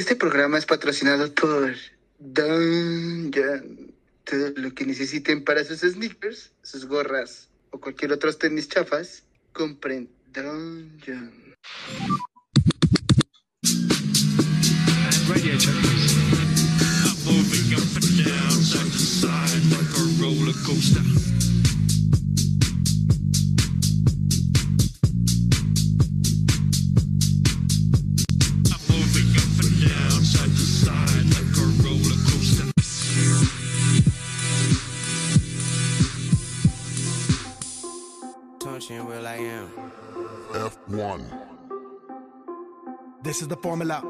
Este programa es patrocinado por Dungeon. Todo lo que necesiten para sus sneakers, sus gorras o cualquier otros tenis chafas, compren Dungeon. I'm. F1. This is the formula.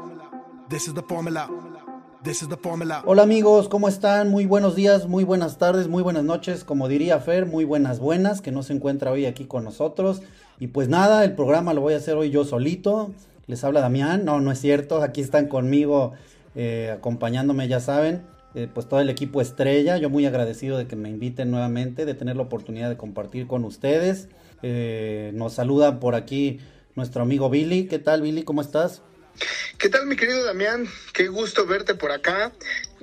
This is the formula. This is the formula. Hola amigos, ¿cómo están? Muy buenos días, muy buenas tardes, muy buenas noches, como diría Fer, muy buenas buenas, que no se encuentra hoy aquí con nosotros. Y pues nada, el programa lo voy a hacer hoy yo solito. Les habla Damián, no, no es cierto, aquí están conmigo eh, acompañándome, ya saben, eh, pues todo el equipo estrella. Yo muy agradecido de que me inviten nuevamente, de tener la oportunidad de compartir con ustedes. Eh, nos saluda por aquí nuestro amigo Billy. ¿Qué tal Billy? ¿Cómo estás? ¿Qué tal, mi querido Damián? Qué gusto verte por acá.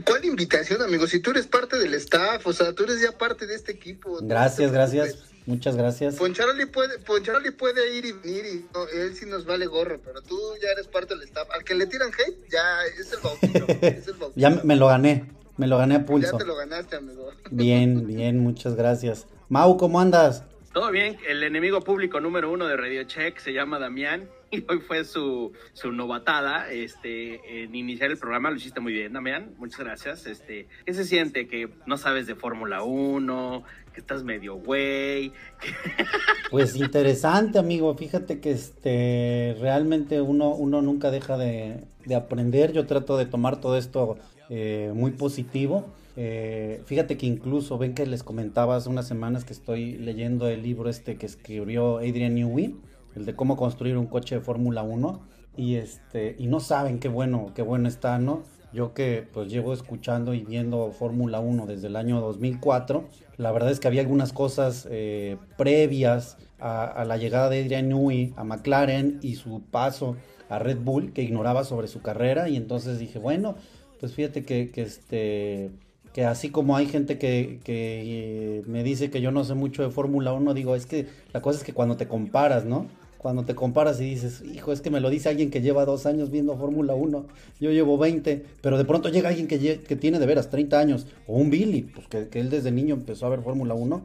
¿Cuál invitación, amigo? Si tú eres parte del staff, o sea, tú eres ya parte de este equipo. Gracias, gracias. Muchas gracias. Poncharoli puede, Poncharoli puede ir y venir y no, él sí nos vale gorro, pero tú ya eres parte del staff. Al que le tiran hate, ya es el bautizo. es el bautizo. ya me lo gané, me lo gané a Ya pulso. te lo ganaste, amigo. Bien, bien, muchas gracias. Mau, ¿cómo andas? Todo bien, el enemigo público número uno de Radio Check se llama Damián y hoy fue su, su novatada este, en iniciar el programa. Lo hiciste muy bien, Damián. Muchas gracias. Este, ¿Qué se siente que no sabes de Fórmula 1, que estás medio güey? Pues interesante, amigo. Fíjate que este realmente uno, uno nunca deja de, de aprender. Yo trato de tomar todo esto eh, muy positivo. Eh, fíjate que incluso ven que les comentaba hace unas semanas que estoy leyendo el libro este que escribió Adrian Newey, el de cómo construir un coche de Fórmula 1. Y este, y no saben qué bueno, qué bueno está, ¿no? Yo que pues llevo escuchando y viendo Fórmula 1 desde el año 2004, la verdad es que había algunas cosas eh, previas a, a la llegada de Adrian Newey a McLaren y su paso a Red Bull que ignoraba sobre su carrera y entonces dije, bueno, pues fíjate que, que este que así como hay gente que, que, eh, me dice que yo no sé mucho de Fórmula 1, digo, es que la cosa es que cuando te comparas, ¿no? Cuando te comparas y dices, hijo, es que me lo dice alguien que lleva dos años viendo Fórmula 1, yo llevo 20, pero de pronto llega alguien que, que tiene de veras 30 años, o un Billy, pues que, que él desde niño empezó a ver Fórmula 1,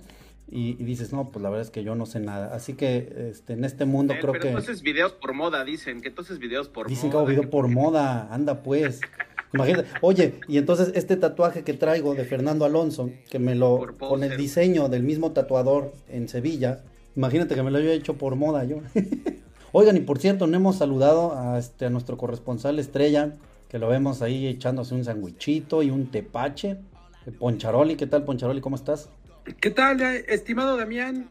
y, y dices, no, pues la verdad es que yo no sé nada. Así que este, en este mundo Eh, creo pero que... entonces videos por moda, dicen, que entonces videos por Dicen que moda. hago video que por moda, anda pues. Imagínate, oye, y entonces este tatuaje que traigo de Fernando Alonso, que me lo, con el diseño del mismo tatuador en Sevilla, imagínate que me lo haya hecho por moda yo. Oigan, y por cierto, no hemos saludado a, este, a nuestro corresponsal estrella, que lo vemos ahí echándose un sandwichito y un tepache. Eh, Poncharoli, ¿qué tal Poncharoli? ¿Cómo estás? ¿Qué tal, ya, estimado Damián?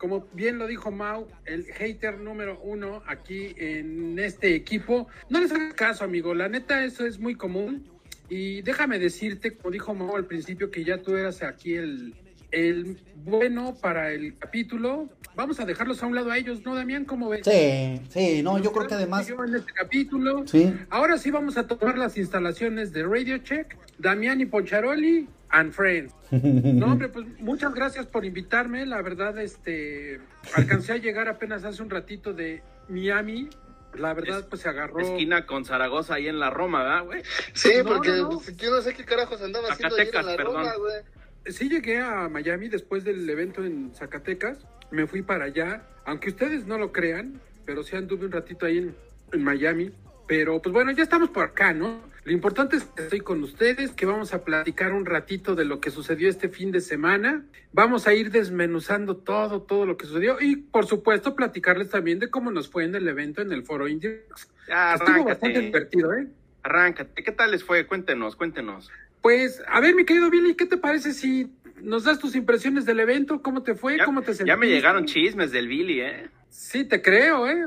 Como bien lo dijo Mau, el hater número uno aquí en este equipo. No les hagas caso, amigo. La neta, eso es muy común. Y déjame decirte, como dijo Mau al principio, que ya tú eras aquí el, el bueno para el capítulo. Vamos a dejarlos a un lado a ellos, ¿no, Damián? ¿Cómo ves? Sí, sí, no, yo creo que además... En este capítulo. Sí, Ahora sí vamos a tomar las instalaciones de Radio Check, Damián y Poncharoli and Friends. No, hombre, pues muchas gracias por invitarme. La verdad, este, alcancé a llegar apenas hace un ratito de Miami. La verdad, Es- pues se agarró. Esquina con Zaragoza ahí en la Roma, ¿verdad, güey? Sí, No, porque no, no. pues, yo no sé qué carajos andaba haciendo ayer en Zacatecas, la perdón. Roma, güey. Sí llegué a Miami después del evento en Zacatecas. Me fui para allá. Aunque ustedes no lo crean, pero sí anduve un ratito ahí en, en Miami. Pero pues bueno, ya estamos por acá, ¿no? Lo importante es que estoy con ustedes, que vamos a platicar un ratito de lo que sucedió este fin de semana. Vamos a ir desmenuzando todo, todo lo que sucedió. Y por supuesto, platicarles también de cómo nos fue en el evento en el Foro Indiex. Ya, Estuvo bastante divertido, ¿eh? Arráncate. ¿Qué tal les fue? Cuéntenos, cuéntenos. Pues, a ver, mi querido Billy, ¿qué te parece si nos das tus impresiones del evento? ¿Cómo te fue? Ya, ¿Cómo te sentiste? ya me llegaron chismes del Billy, ¿eh? Sí, te creo, ¿eh?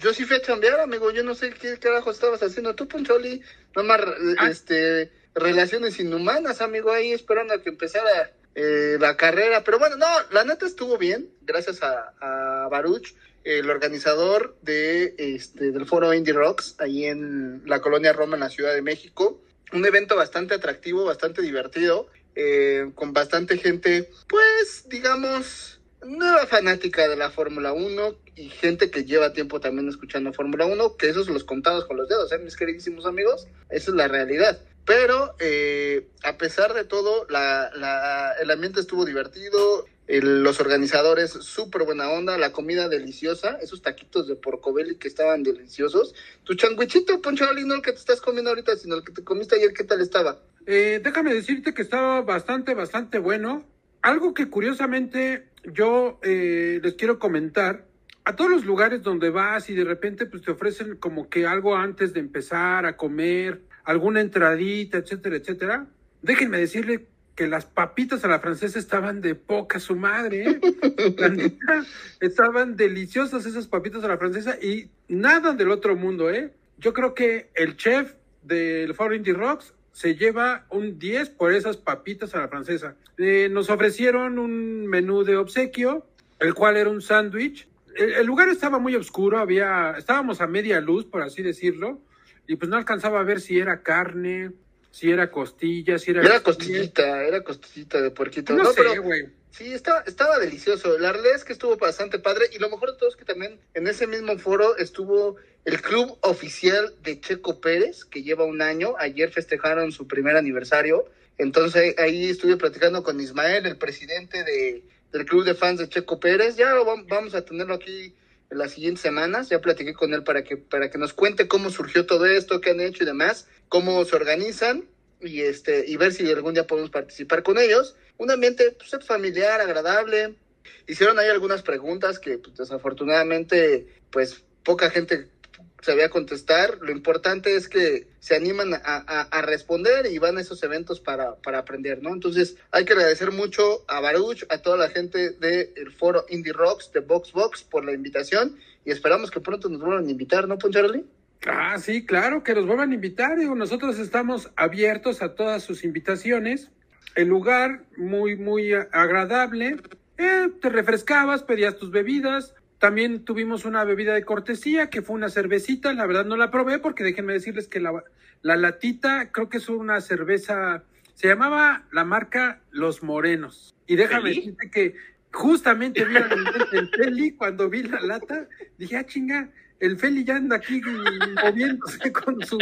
Yo sí fui a chambear, amigo. Yo no sé qué carajo estabas haciendo tú, Poncholi. Nomás, Ah. este, relaciones inhumanas, amigo, ahí esperando a que empezara eh, la carrera. Pero bueno, no, la neta estuvo bien, gracias a, a Baruch. el organizador de este del foro Indie Rocks, ahí en la colonia Roma, en la Ciudad de México. Un evento bastante atractivo, bastante divertido, eh, con bastante gente, pues, digamos, nueva fanática de la Fórmula 1 y gente que lleva tiempo también escuchando Fórmula 1, que esos los contados con los dedos, ¿eh, mis queridísimos amigos? Esa es la realidad. Pero eh, a pesar de todo, la, el ambiente estuvo divertido, los organizadores súper buena onda, la comida deliciosa, esos taquitos de porcobelli que estaban deliciosos. Tu changuichito, Poncho Ali, no el que te estás comiendo ahorita, sino el que te comiste ayer, ¿qué tal estaba? Eh, déjame decirte que estaba bastante, bastante bueno. Algo que curiosamente yo eh, les quiero comentar. A todos los lugares donde vas y de repente pues te ofrecen como que algo antes de empezar a comer, alguna entradita, etcétera, etcétera. Déjenme decirle que las papitas a la francesa estaban de poca su madre, ¿eh? Neta, estaban deliciosas esas papitas a la francesa y nada del otro mundo, ¿eh? Yo creo que el chef del Indie Rocks se lleva un 10 por esas papitas a la francesa. Eh, nos ofrecieron un menú de obsequio, el cual era un sándwich. El, el lugar estaba muy oscuro, había, estábamos a media luz, por así decirlo, y pues no alcanzaba a ver si era carne, si era costilla, si era... Era costillita, era costillita de puerquito. No, No, sé, güey. Sí, estaba, estaba delicioso. La realidad es que estuvo bastante padre. Y lo mejor de todo es que también en ese mismo foro estuvo el club oficial de Checo Pérez, que lleva un año. Ayer festejaron su primer aniversario. Entonces ahí estuve platicando con Ismael, el presidente de, del club de fans de Checo Pérez. Ya vamos a tenerlo aquí en las siguientes semanas. Ya platiqué con él para que, para que nos cuente cómo surgió todo esto, qué han hecho y demás, cómo se organizan y este y ver si algún día podemos participar con ellos. Un ambiente pues, familiar, agradable. Hicieron ahí algunas preguntas que pues, desafortunadamente pues poca gente sabía contestar. Lo importante es que se animan a, a- responder y van a esos eventos para, para aprender, ¿no? Entonces hay que agradecer mucho a Baruch, a toda la gente del foro Indie Rocks, de Box Box, por la invitación y esperamos que pronto nos vuelvan a invitar, ¿no, Poncharoli? Ah, sí, claro, que los vuelvan a invitar. Digo, nosotros estamos abiertos a todas sus invitaciones. El lugar muy, muy agradable. Eh, te refrescabas, pedías tus bebidas. También tuvimos una bebida de cortesía, que fue una cervecita. La verdad no la probé porque déjenme decirles que la, la latita creo que es una cerveza, se llamaba la marca Los Morenos. Y déjame decirte que justamente vi el Feli cuando vi la lata, dije, ah, chinga, el Feli ya anda aquí moviéndose con su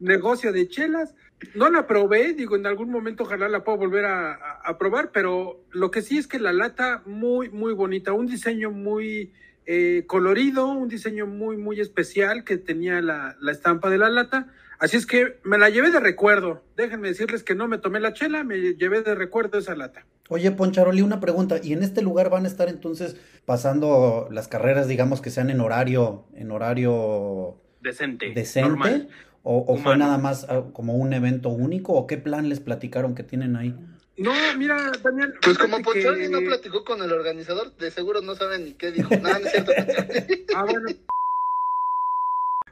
negocio de chelas. No la probé, digo, en algún momento ojalá la puedo volver a, a- a probar, pero lo que sí es que la lata muy, muy bonita, un diseño muy eh, colorido, un diseño muy, muy especial que tenía la, la estampa de la lata. Así es que me la llevé de recuerdo. Déjenme decirles que no me tomé la chela, me llevé de recuerdo esa lata. Oye, Poncharoli, una pregunta. ¿Y en este lugar van a estar entonces pasando las carreras, digamos, que sean en horario, en horario Decente. decente? normal. ¿O, o fue nada más ah, como un evento único? ¿O qué plan les platicaron que tienen ahí? No, mira, Daniel. Pues como que- Poncharoli no platicó con el organizador, de seguro no saben ni qué dijo. No, no es cierto. Ah, bueno.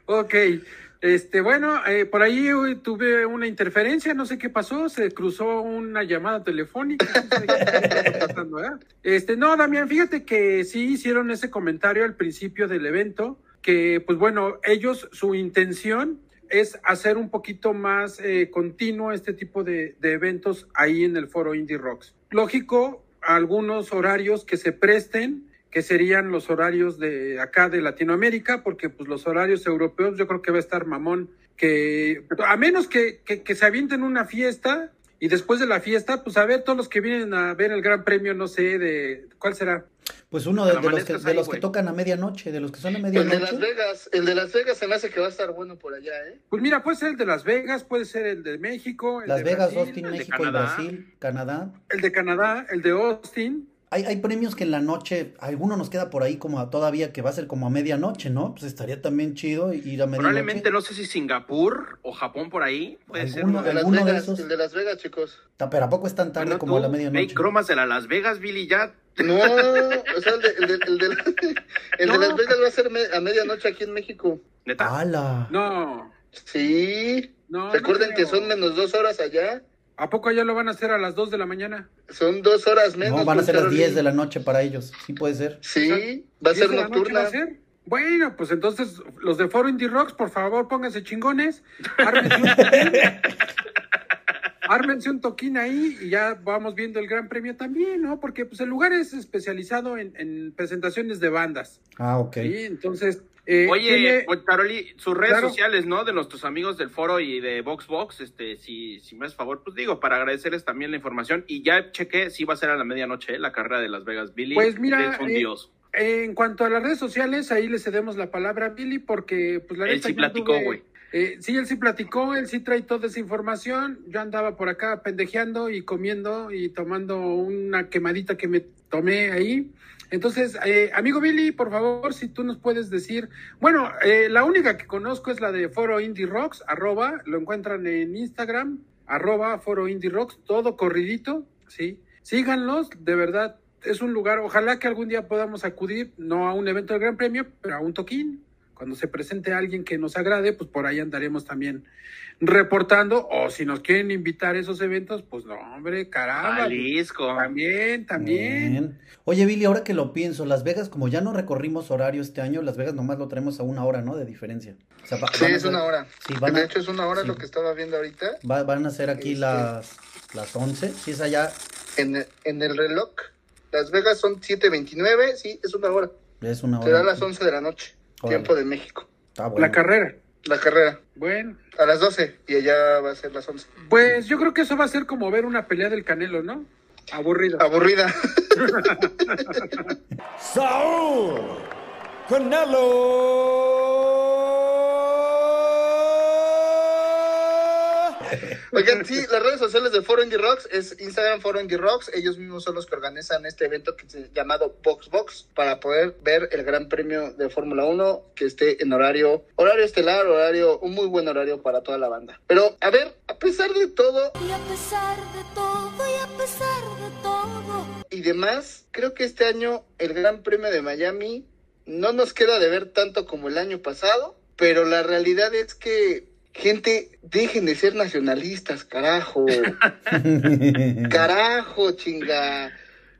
Ok, este, bueno, eh, por ahí hoy tuve una interferencia, no sé qué pasó, se cruzó una llamada telefónica, no. Este, no, Damián, fíjate que sí hicieron ese comentario al principio del evento, que pues bueno, ellos, su intención es hacer un poquito más eh, continuo este tipo de, eventos ahí en el foro Indie Rocks. Lógico, algunos horarios que se presten, que serían los horarios de acá de Latinoamérica, porque pues los horarios europeos yo creo que va a estar mamón, que a menos que, que, que se avienten una fiesta y después de la fiesta, pues a ver todos los que vienen a ver el Gran Premio, no sé, de cuál será. Pues uno de, los, que, de ahí, los que tocan a medianoche, de los que son a El de Las medianoche. Vegas, el de Las Vegas se me hace que va a estar bueno por allá, ¿eh? Pues mira, puede ser el de Las Vegas, puede ser el de México, el Las de Vegas, Brasil, Austin, el de México y Canadá. Brasil, Canadá. el de Canadá, el de Austin. Hay, hay premios que en la noche, alguno nos queda por ahí como a todavía que va a ser como a medianoche, ¿no? Pues estaría también chido ir a medianoche. Probablemente no sé si Singapur o Japón por ahí. Puede ser. Alguno ¿no? De Las ¿Alguno de Vegas, esos? el de Las Vegas, chicos. Pero ¿a poco es tan tarde Bueno, como a la medianoche? Make cromas de la Las Vegas, Billy, ya. No, o sea, el de, el de, el de, el de No. Las Vegas va a ser me- a medianoche aquí en México. Neta. ¡Hala! No, Sí. no. Recuerden no que son menos dos horas allá. ¿A poco allá lo van a hacer a las 2 de la mañana? Son dos horas menos. No, van a ser las Poncharoli. 10 de la noche para ellos. Sí puede ser. Sí, va a ¿10 ser de la noche nocturna. va a ser? Bueno, pues entonces los de Foro Indie Rocks, por favor, pónganse chingones. Ármense un toquín, Ármense un toquín ahí y ya vamos viendo el Gran Premio también, ¿no? Porque pues el lugar es especializado en, en presentaciones de bandas. Ah, ok. ¿sí? Entonces, eh, Oye, tiene- oye, Caroli, sus redes Claro. sociales, ¿no? De nuestros amigos del foro y de VoxBox, este, si, si me haces favor, pues digo, para agradecerles también la información. Y ya chequé, sí va a ser a la medianoche, ¿eh? la carrera de Las Vegas. Billy Pues mira, es un eh, dios. En cuanto a las redes sociales, ahí le cedemos la palabra a Billy porque, pues la Él sí platicó, güey. eh, sí, él sí platicó, él sí trae toda esa información. Yo andaba por acá pendejeando y comiendo y tomando una quemadita que me tomé ahí. Entonces, eh, amigo Billy, por favor, si tú nos puedes decir, bueno, eh, la única que conozco es la de Foro Indie Rocks, arroba, lo encuentran en Instagram, arroba Foro Indie Rocks, todo corridito, sí. Síganlos, de verdad, es un lugar, ojalá que algún día podamos acudir, no a un evento del Gran Premio, pero a un toquín. Cuando se presente alguien que nos agrade, pues por ahí andaremos también reportando, o si nos quieren invitar a esos eventos, pues no, hombre, caramba. Jalisco. También, también. Bien. Oye, Billy, ahora que lo pienso, Las Vegas, como ya no recorrimos horario este año, Las Vegas nomás lo traemos a una hora, ¿no? De diferencia. O sea, Sí, es una hora. Sí, van de a- hecho, es una hora sí. lo que estaba viendo ahorita. va- van a ser aquí Este- las, las 11. Si es allá, En, en el reloj, Las Vegas son 7.29, sí, es una hora. es una Será a hora. las 11 de la noche, Órale. tiempo de México. Está bueno. La carrera. La carrera, Bueno, a las 12, y allá va a ser las 11. pues yo creo que eso va a ser como ver una pelea del Canelo, ¿no? Aburrido. Aburrida. Saúl Canelo. Oigan, sí, las redes sociales de Foro Indie Rocks es Instagram Foro Indie Rocks. Ellos mismos son los que organizan este evento que se llamado Box Box para poder ver el Gran Premio de Fórmula 1 que esté en horario, horario estelar, horario, un muy buen horario para toda la banda. Pero, a ver, a pesar de todo Y a pesar de todo, y a pesar de todo. y demás, creo que este año el Gran Premio de Miami no nos queda de ver tanto como el año pasado, pero la realidad es que gente, dejen de ser nacionalistas, carajo. Carajo, chinga.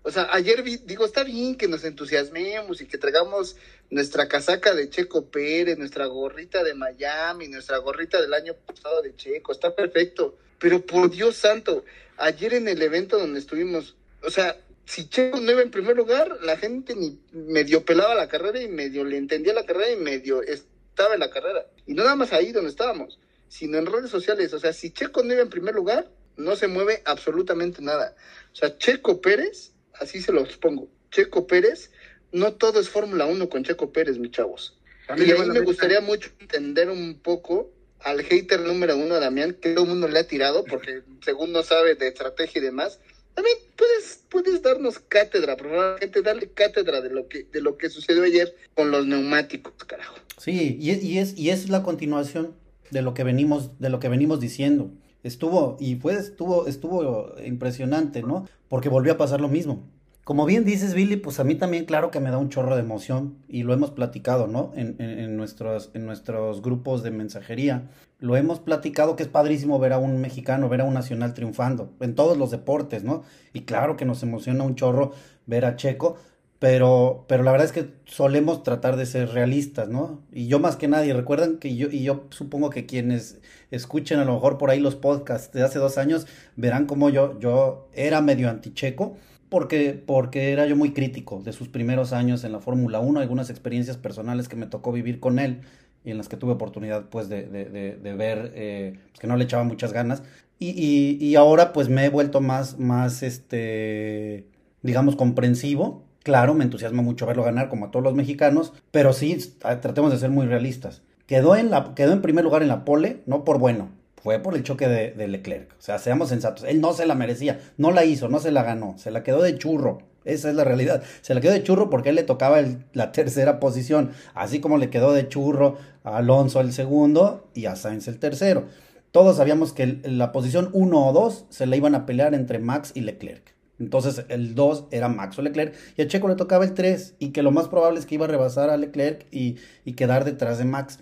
O sea, ayer vi, digo, está bien que nos entusiasmemos y que traigamos nuestra casaca de Checo Pérez, nuestra gorrita de Miami, nuestra gorrita del año pasado de Checo, está perfecto. Pero por Dios santo, ayer en el evento donde estuvimos, o sea, si Checo no iba en primer lugar, la gente ni medio pelaba la carrera y medio le entendía la carrera y medio estaba en la carrera. Y no nada más ahí donde estábamos, sino en redes sociales. O sea, si Checo no iba en primer lugar, no se mueve absolutamente nada. O sea, Checo Pérez, así se los pongo, Checo Pérez, no todo es Fórmula 1 con Checo Pérez, mis chavos. También Y ahí me gustaría mucho entender un poco al hater número uno, Damián, que todo el mundo le ha tirado porque según no sabe de estrategia y demás. También puedes, puedes darnos cátedra, gente, darle cátedra de lo que, de lo que sucedió ayer con los neumáticos, carajo. Sí, y, es- y es, y es la continuación de lo que venimos, de lo que venimos diciendo. Estuvo, y fue, estuvo, estuvo impresionante, ¿no? Porque volvió a pasar lo mismo. Como bien dices, Billy, pues a mí también, claro que me da un chorro de emoción, y lo hemos platicado, ¿no? En, nuestros, en nuestros grupos de mensajería. Lo hemos platicado que es padrísimo ver a un mexicano, ver a un nacional triunfando, en todos los deportes, ¿no? Y claro que nos emociona un chorro ver a Checo, pero, pero la verdad es que solemos tratar de ser realistas, ¿no? Y yo más que nadie, recuerdan que yo, y yo supongo que quienes escuchen a lo mejor por ahí los podcasts de hace dos años, verán como yo, yo era medio anticheco, porque, porque era yo muy crítico de sus primeros años en la Fórmula 1, algunas experiencias personales que me tocó vivir con él y en las que tuve oportunidad pues de, de, de, ver eh, pues, que no le echaba muchas ganas. Y, y, y ahora pues me he vuelto más, más este, digamos, comprensivo. Claro, me entusiasma mucho verlo ganar como a todos los mexicanos, pero sí, tratemos de ser muy realistas. Quedó en, la, quedó en primer lugar en la pole, no por bueno, fue por el choque de, Leclerc. O sea, seamos sensatos. Él no se la merecía, no la hizo, no se la ganó, se la quedó de churro. Esa es la realidad. Se la quedó de churro porque él le tocaba la tercera posición, así como le quedó de churro a Alonso el segundo y a Sainz el tercero. Todos sabíamos que la posición 1 o 2 se la iban a pelear entre Max y Leclerc. Entonces el 2 era Max o Leclerc y a Checo le tocaba el 3 y que lo más probable es que iba a rebasar a Leclerc y, y quedar detrás de Max.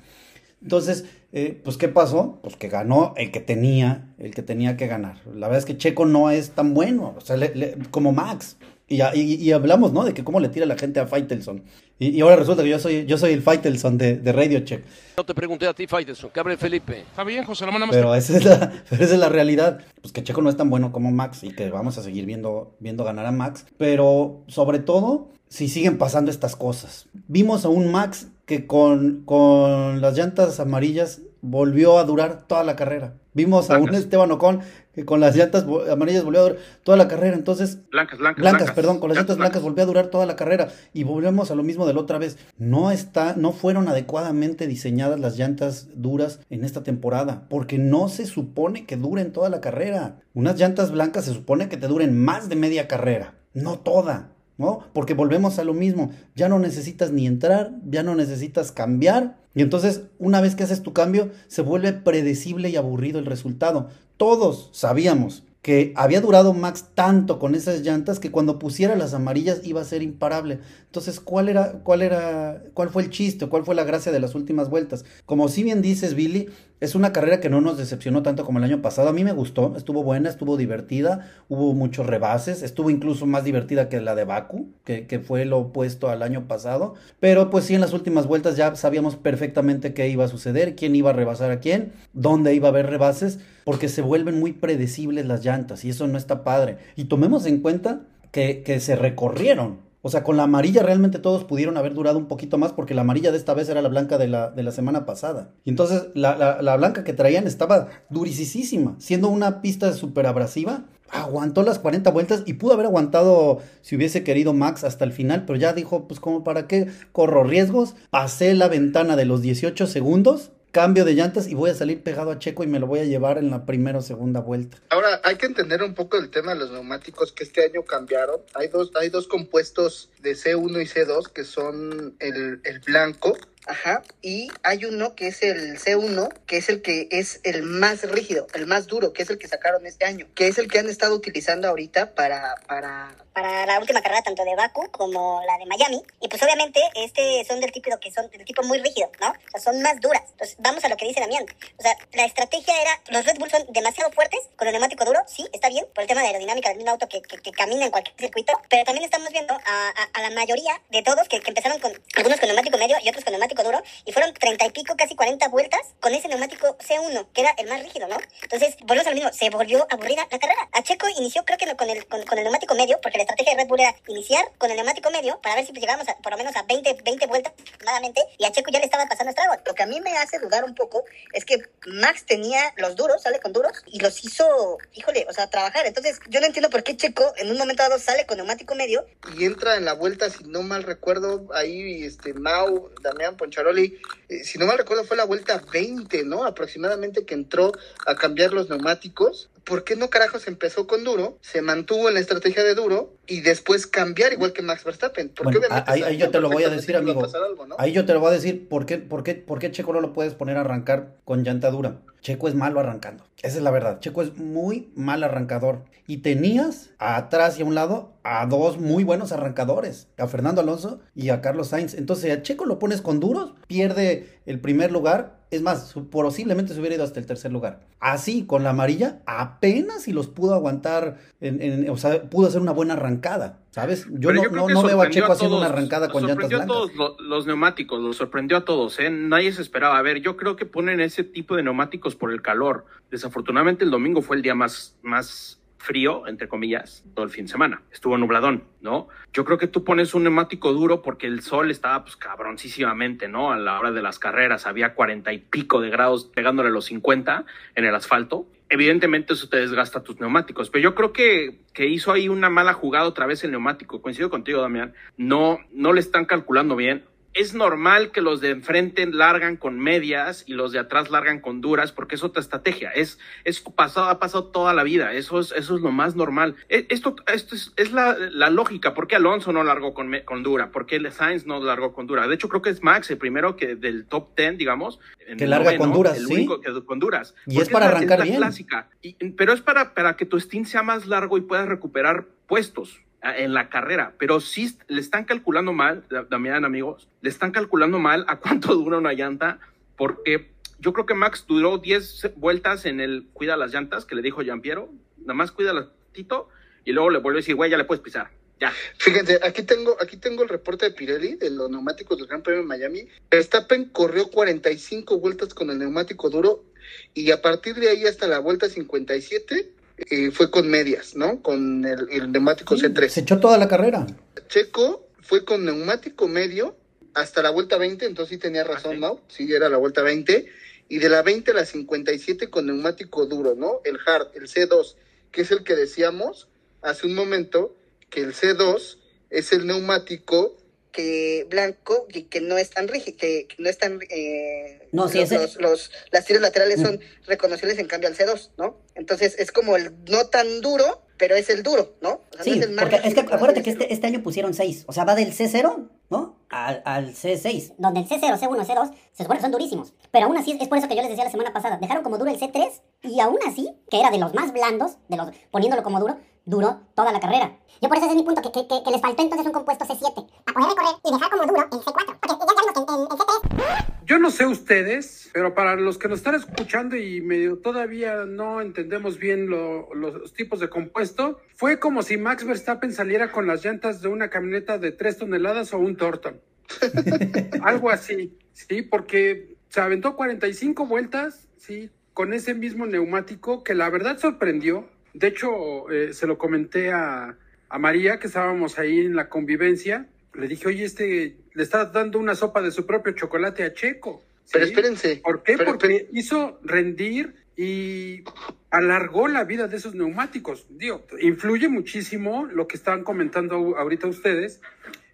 Entonces, eh, pues, ¿qué pasó? Pues que ganó el que tenía, el que tenía que ganar. La verdad es que Checo no es tan bueno, o sea, le, le, como Max. Y, ya- y- y hablamos, ¿no? De que cómo le tira la gente a Faitelson. Y, y ahora resulta que yo soy, yo soy el Faitelson de, de Radio Check. No te pregunté a ti, Faitelson, que hable Felipe. Está bien, José Ramón, Pero esa, es la, pero esa es la realidad. Pues que Checo no es tan bueno como Max y que vamos a seguir viendo, viendo ganar a Max. Pero sobre todo, si siguen pasando estas cosas. Vimos a un Max que con, con las llantas amarillas volvió a durar toda la carrera. Vimos a un. Esteban Ocon que con las llantas amarillas volvió a durar toda la carrera. Entonces, Blancas, blancas, blancas, perdón, con las llantas blancas volvió a durar toda la carrera y volvemos a lo mismo de la otra vez. No está, no fueron adecuadamente diseñadas las llantas duras en esta temporada, porque no se supone que duren toda la carrera. Unas llantas blancas se supone que te duren más de media carrera, no toda. ¿No? Porque volvemos a lo mismo, ya no necesitas ni entrar, ya no necesitas cambiar, y entonces una vez que haces tu cambio, se vuelve predecible y aburrido el resultado. Todos sabíamos que había durado Max tanto con esas llantas que cuando pusiera las amarillas iba a ser imparable. Entonces, ¿cuál era, cuál era, cuál fue el chiste, cuál fue la gracia de las últimas vueltas? Como si bien dices, Billy, es una carrera que no nos decepcionó tanto como el año pasado. A mí me gustó, estuvo buena, estuvo divertida, hubo muchos rebases, estuvo incluso más divertida que la de Baku, que, fue lo opuesto al año pasado. Pero pues sí, en las últimas vueltas ya sabíamos perfectamente qué iba a suceder, quién iba a rebasar a quién, dónde iba a haber rebases, porque se vuelven muy predecibles las llantas y eso no está padre. Y tomemos en cuenta que se recorrieron. O sea, con la amarilla realmente todos pudieron haber durado un poquito más porque la amarilla de esta vez era la blanca de la, de la semana pasada. Y entonces la, la- la blanca que traían estaba durisísima, siendo una pista súper abrasiva. Aguantó las 40 vueltas y pudo haber aguantado si hubiese querido Max hasta el final, pero ya dijo, pues como para qué corro riesgos, pasé la ventana de los 18 segundos, cambio de llantas y voy a salir pegado a Checo y me lo voy a llevar en la primera o segunda vuelta. Ahora, hay que entender un poco el tema de los neumáticos que este año cambiaron. Hay dos, hay dos compuestos de C1 y C2 que son el, el blanco. Ajá, y hay uno que es el C1, que es el que es el más rígido, el más duro, que es el que sacaron este año, que es el que han estado utilizando ahorita para, para para la última carrera tanto de Baku como la de Miami. Y pues obviamente este son del tipo que son del tipo muy rígido no o sea son más duras. Entonces vamos a lo que dice Damián. O sea la estrategia era los Red Bull son demasiado fuertes con neumático duro sí está bien por el tema de aerodinámica del mismo auto que, que, camina en cualquier circuito pero también estamos viendo a, a, a la mayoría de todos que, que empezaron con algunos con neumático medio y otros con neumático duro y fueron treinta y pico casi 40 vueltas con ese neumático C1 que era el más rígido no entonces volvemos a lo mismo se volvió aburrida la carrera a Checo inició creo que no- con el con, con el neumático medio porque la estrategia de Red Bull era iniciar con el neumático medio para ver si pues, llegábamos a, por lo menos a 20, 20 vueltas aproximadamente y a Checo ya le estaba pasando estragos. Lo que a mí me hace dudar un poco es que Max tenía los duros, sale con duros, y los hizo, híjole, o sea, trabajar. Entonces, yo no entiendo por qué Checo en un momento dado sale con neumático medio. y entra en la vuelta, si no mal recuerdo, ahí este Mau, Damián Poncharoli, eh, si no mal recuerdo fue la vuelta 20, ¿no? Aproximadamente que entró a cambiar los neumáticos. ¿Por qué no carajos empezó con duro, se mantuvo en la estrategia de duro y después cambiar igual que Max Verstappen? Porque Bueno, ahí, ahí yo te lo voy a decir, amigo. pasar algo, ¿no? Ahí yo te lo voy a decir por qué, por qué, por qué Checo no lo puedes poner a arrancar con llanta dura. Checo es malo arrancando. Esa es la verdad. Checo es muy mal arrancador. Y tenías atrás y a un lado a dos muy buenos arrancadores, a Fernando Alonso y a Carlos Sainz. Entonces, a Checo lo pones con duros, pierde el primer lugar. Es más, posiblemente se hubiera ido hasta el tercer lugar. Así, con la amarilla, apenas si los pudo aguantar, en, en- o sea, pudo hacer una buena arrancada, ¿sabes? Yo no, no, no veo a Checo haciendo todos, una arrancada con llantas sorprendió a blancas. todos lo- los neumáticos, los sorprendió a todos, ¿eh? Nadie se esperaba. A ver, yo creo que ponen ese tipo de neumáticos por el calor. Desafortunadamente el domingo fue el día más, más frío, entre comillas, todo el fin de semana. Estuvo nubladón, ¿no? Yo creo que tú pones un neumático duro porque el sol estaba, pues, cabroncísimamente, ¿no? A la hora de las carreras había cuarenta y pico de grados pegándole los 50 en el asfalto. Evidentemente eso te desgasta tus neumáticos, pero yo creo que, que hizo ahí una mala jugada otra vez el neumático. Coincido contigo, Damián. No, no le están calculando bien. Es normal que los de enfrente largan con medias y los de atrás largan con duras porque es otra estrategia. Es, es pasado, ha pasado toda la vida. Eso es, eso es lo más normal. E- Esto, esto es, es la, la lógica. ¿Por qué Alonso no largó con, con dura? ¿Por qué Sainz no largó con dura? De hecho, creo que es Max el primero que del top 10, digamos. Que larga con duras, el ¿sí? único que con duras. Y es para la- arrancar la bien. clásica. Y- pero es para, para que tu stint sea más largo y puedas recuperar puestos en la carrera. Pero sí le están calculando mal, Da- Damián, amigos, le están calculando mal a cuánto dura una llanta, porque yo creo que Max duró 10 vueltas en el cuida las llantas, que le dijo Giampiero, nada más cuida Tito, y luego le vuelve a decir, güey, ya le puedes pisar. Ya. Fíjense, aquí tengo, aquí tengo el reporte de Pirelli de los neumáticos del Gran Premio de Miami. Verstappen corrió 45 vueltas con el neumático duro y a partir de ahí hasta la vuelta 57 eh, fue con medias, ¿no? Con el, el neumático C3. Se echó toda la carrera. Checo fue con neumático medio hasta la vuelta 20, entonces sí tenía razón, ¿no? Sí, era la vuelta 20. Y de la 20 a la 57 con neumático duro, ¿no? El hard, el C2, que es el que decíamos hace un momento, que el C2 es el neumático que blanco y que no es tan rígido, que, que no es tan... eh, No, sí, los, ese- los- los- las tiras laterales Mm. son reconocibles en cambio al C2, ¿no? Entonces es como el no tan duro, pero es el duro, ¿no? O sea, no Sí, es el porque es que acuérdate que este, este año pusieron 6. O sea, va del C0, ¿no? Al, al C6. Donde el C0, C1, C2 se supone que son durísimos. Pero aún así, es por eso que yo les decía la semana pasada, dejaron como duro el C3 y aún así, que era de los más blandos, de los poniéndolo como duro, duró toda la carrera. Yo por eso ese es mi punto, que, que, que, que les faltó entonces un compuesto C7 para poder recorrer y dejar como duro el C4. Porque ya, vimos que el, el, el C3 Yo no sé ustedes, pero para los que nos están escuchando y medio todavía no entendemos bien lo- los tipos de compuesto, fue como si Max Verstappen saliera con las llantas de una camioneta de 3 toneladas o un Torton. Algo así, sí, porque se aventó 45 vueltas, sí, con ese mismo neumático que la verdad sorprendió. De hecho, eh, se lo comenté a, a María, que estábamos ahí en la convivencia. Le dije, oye, este le está dando una sopa de su propio chocolate a Checo. Pero espérense. ¿Por qué? pero- Porque hizo rendir y alargó la vida de esos neumáticos. Digo, influye muchísimo lo que estaban comentando ahorita ustedes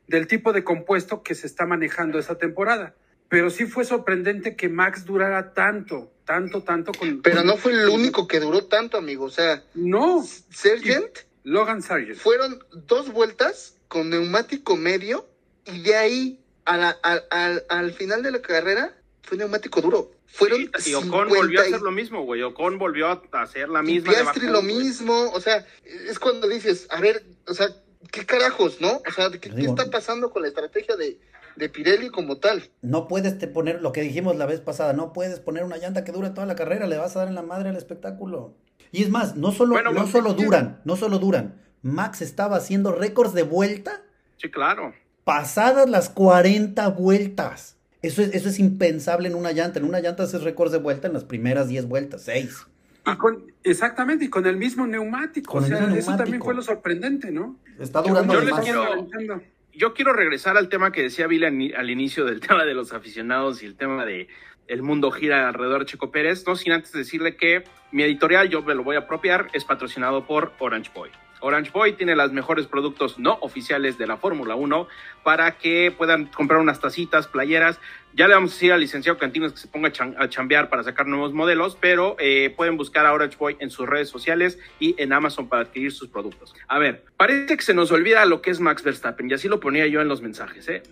del tipo de compuesto que se está manejando esta temporada. Pero sí fue sorprendente que Max durara tanto, tanto, tanto con... Pero no fue el único que duró tanto, amigo. O sea, No, Sergent Logan Sargent. fueron dos vueltas con neumático medio y de ahí a la- al- al- al final de la carrera fue neumático duro. Fueron Y Ocon 50 volvió a y- hacer lo mismo, güey. Ocon volvió a hacer la y misma. de Piastri lo güey. mismo, o sea, es cuando dices, a ver, o sea, ¿qué carajos, no? O sea, ¿qué, está pasando con la estrategia de, de Pirelli como tal? No puedes te poner lo que dijimos la vez pasada, no puedes poner una llanta que dure toda la carrera, le vas a dar en la madre al espectáculo. Y es más, no solo, Bueno, no solo duran, no solo duran. Max estaba haciendo récords de vuelta Sí, claro. pasadas las 40 vueltas. Eso es, eso es impensable en una llanta. En una llanta haces récords de vuelta en las primeras 10 vueltas, 6. Y con, exactamente, y con el mismo neumático. Con o sea, eso también fue lo sorprendente, ¿no? Está durando yo más. quiero- Yo quiero regresar al tema que decía Billy al, al inicio del tema de los aficionados y el tema de el mundo gira alrededor de Checo Pérez, no sin antes decirle que mi editorial, yo me lo voy a apropiar, es patrocinado por Orange Boy. Orange Boy tiene los mejores productos no oficiales de la Fórmula 1 para que puedan comprar unas tacitas, playeras. Ya le vamos a decir al licenciado Cantinos que se ponga a chambear para sacar nuevos modelos, pero eh, pueden buscar a Orange Boy en sus redes sociales y en Amazon para adquirir sus productos. A ver, parece que se nos olvida lo que es Max Verstappen, y así lo ponía yo en los mensajes. ¿eh?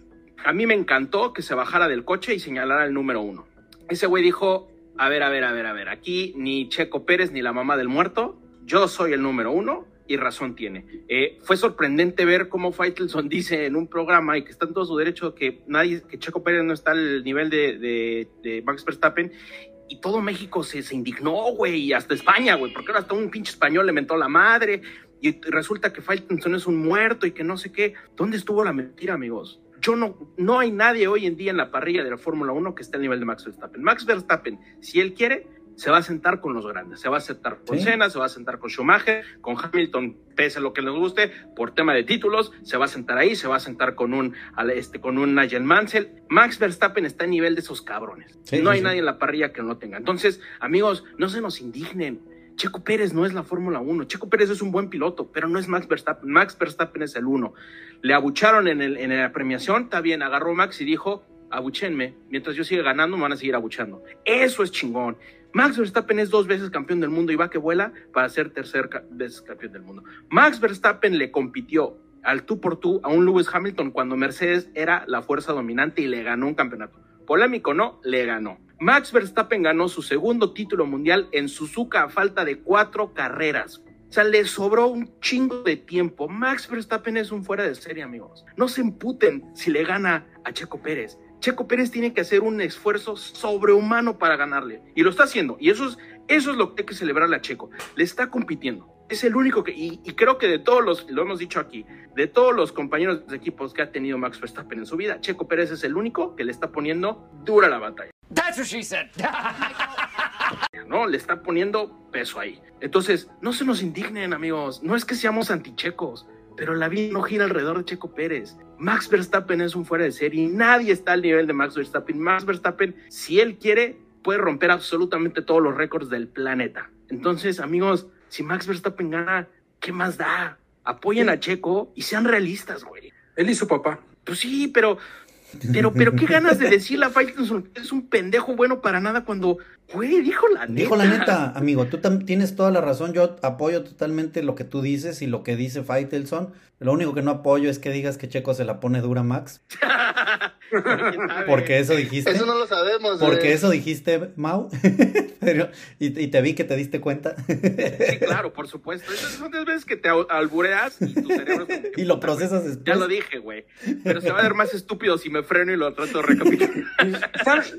A mí me encantó que se bajara del coche y señalara el número uno. Ese güey dijo, a ver, a ver, a ver, a ver, aquí ni Checo Pérez ni la mamá del muerto, yo soy el número uno y razón tiene. Eh, fue sorprendente ver cómo Faitelson dice en un programa y que está en todo su derecho que nadie, que Checo Pérez no está al nivel de, de- de Max Verstappen y todo México se, se indignó, güey, y hasta España, güey, porque ahora hasta un pinche español le mentó la madre y resulta que Faitelson es un muerto y que no sé qué. ¿Dónde estuvo la mentira, amigos? Yo no, no hay nadie hoy en día en la parrilla de la Fórmula 1 que esté al nivel de Max Verstappen. Max Verstappen, si él quiere, se va a sentar con los grandes. Se va a sentar con Sí. Senna, se va a sentar con Schumacher, con Hamilton, pese a lo que les guste, por tema de títulos, se va a sentar ahí, se va a sentar con un, este, con un Nigel Mansell. Max Verstappen está a nivel de esos cabrones. Sí, no sí, hay nadie en la parrilla que no lo tenga. Entonces, amigos, no se nos indignen. Checo Pérez no es la Fórmula 1. Checo Pérez es un buen piloto, pero no es Max Verstappen. Max Verstappen es el uno. Le abucharon en, el, en la premiación, está bien, agarró Max y dijo, abuchenme, mientras yo siga ganando me van a seguir abuchando. Eso es chingón. Max Verstappen es dos veces campeón del mundo y va que vuela para ser tercer vez campeón del mundo. Max Verstappen le compitió al tú por tú a un Lewis Hamilton cuando Mercedes era la fuerza dominante y le ganó un campeonato. Polémico, ¿no? Le ganó. Max Verstappen ganó su segundo título mundial en Suzuka a falta de cuatro carreras. O sea, le sobró un chingo de tiempo. Max Verstappen es un fuera de serie, amigos. No se emputen si le gana a Checo Pérez. Checo Pérez tiene que hacer un esfuerzo sobrehumano para ganarle. Y lo está haciendo. Y eso es, eso es lo que hay que celebrarle a Checo. Le está compitiendo. Es el único que, y, y creo que de todos los, lo hemos dicho aquí, de todos los compañeros de equipos que ha tenido Max Verstappen en su vida, Checo Pérez es el único que le está poniendo dura la batalla. That's what she said. ¿no? Le está poniendo peso ahí. Entonces, no se nos indignen, amigos. No es que seamos antichecos, pero la vida no gira alrededor de Checo Pérez. Max Verstappen es un fuera de serie y nadie está al nivel de Max Verstappen. Max Verstappen, si él quiere, puede romper absolutamente todos los récords del planeta. Entonces, amigos, si Max Verstappen gana, ¿qué más da? Apoyen a Checo y sean realistas, güey. Él y su papá. Pues sí, pero pero, pero qué ganas de decirle a Faitelson que es un pendejo bueno para nada cuando, güey, dijo la neta. Dijo la neta, amigo, tú tienes toda la razón. Yo apoyo totalmente lo que tú dices y lo que dice Faitelson. Lo único que no apoyo es que digas que Checo se la pone dura Max. Porque eso dijiste. Eso no lo sabemos. Porque güey. eso dijiste, Mau. Pero, y, y te vi que te diste cuenta. Sí, claro, por supuesto. Esas son las veces que te al- albureas y tu cerebro... es como que, y lo procesas después. Ya lo dije, güey. Pero se va a ver más estúpido si me freno y lo trato de recapitular. ¿Sabes,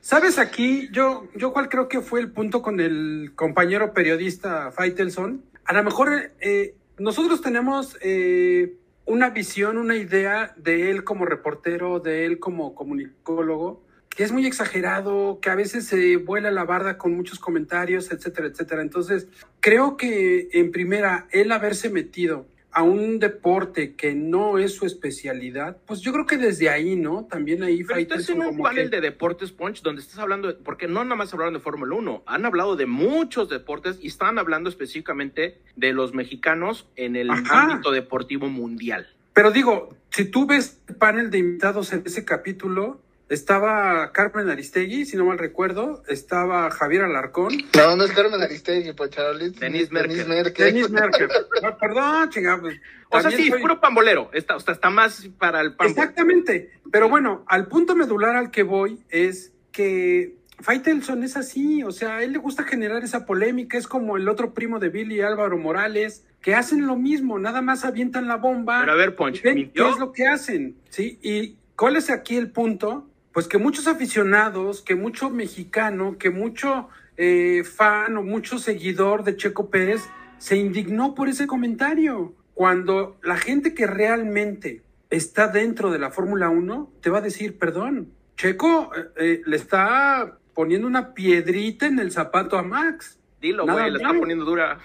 ¿Sabes aquí? Yo, yo cuál creo que fue el punto con el compañero periodista Faitelson. A lo mejor eh, nosotros tenemos eh, una visión, una idea de él como reportero, de él como comunicólogo, que es muy exagerado, que a veces se vuela la barda con muchos comentarios, etcétera, etcétera. Entonces, creo que en primera, él haberse metido a un deporte que no es su especialidad, pues yo creo que desde ahí, ¿no? También ahí Pero estás en un panel que- de deportes, Punch, donde estás hablando, de- porque no nada más hablaron de Fórmula 1, han hablado de muchos deportes y están hablando específicamente de los mexicanos en el Ajá. ámbito deportivo mundial. Pero digo, si tú ves el panel de invitados en ese capítulo, estaba Carmen Aristegui, si no mal recuerdo, estaba Javier Alarcón, No, no es Carmen Aristegui. Denis Merkel. Denis Merkel. Denis Merkel. No, perdón, chingada. pues, O sea, sí, soy- puro pambolero. Está, o sea, está más para el pambo. Exactamente. Pero bueno, al punto medular al que voy es que Faitelson es así, o sea, a él le gusta generar esa polémica, es como el otro primo de Billy Álvaro Morales, que hacen lo mismo, nada más avientan la bomba. Pero a ver, Ponch, y ven ¿mintió? ¿qué es lo que hacen? ¿Sí? ¿Y cuál es aquí el punto? Pues que muchos aficionados, que mucho mexicano, que mucho eh, fan o mucho seguidor de Checo Pérez se indignó por ese comentario. Cuando la gente que realmente está dentro de la Fórmula 1 te va a decir, perdón, Checo eh, eh, le está poniendo una piedrita en el zapato a Max. Dilo, güey, le está poniendo dura.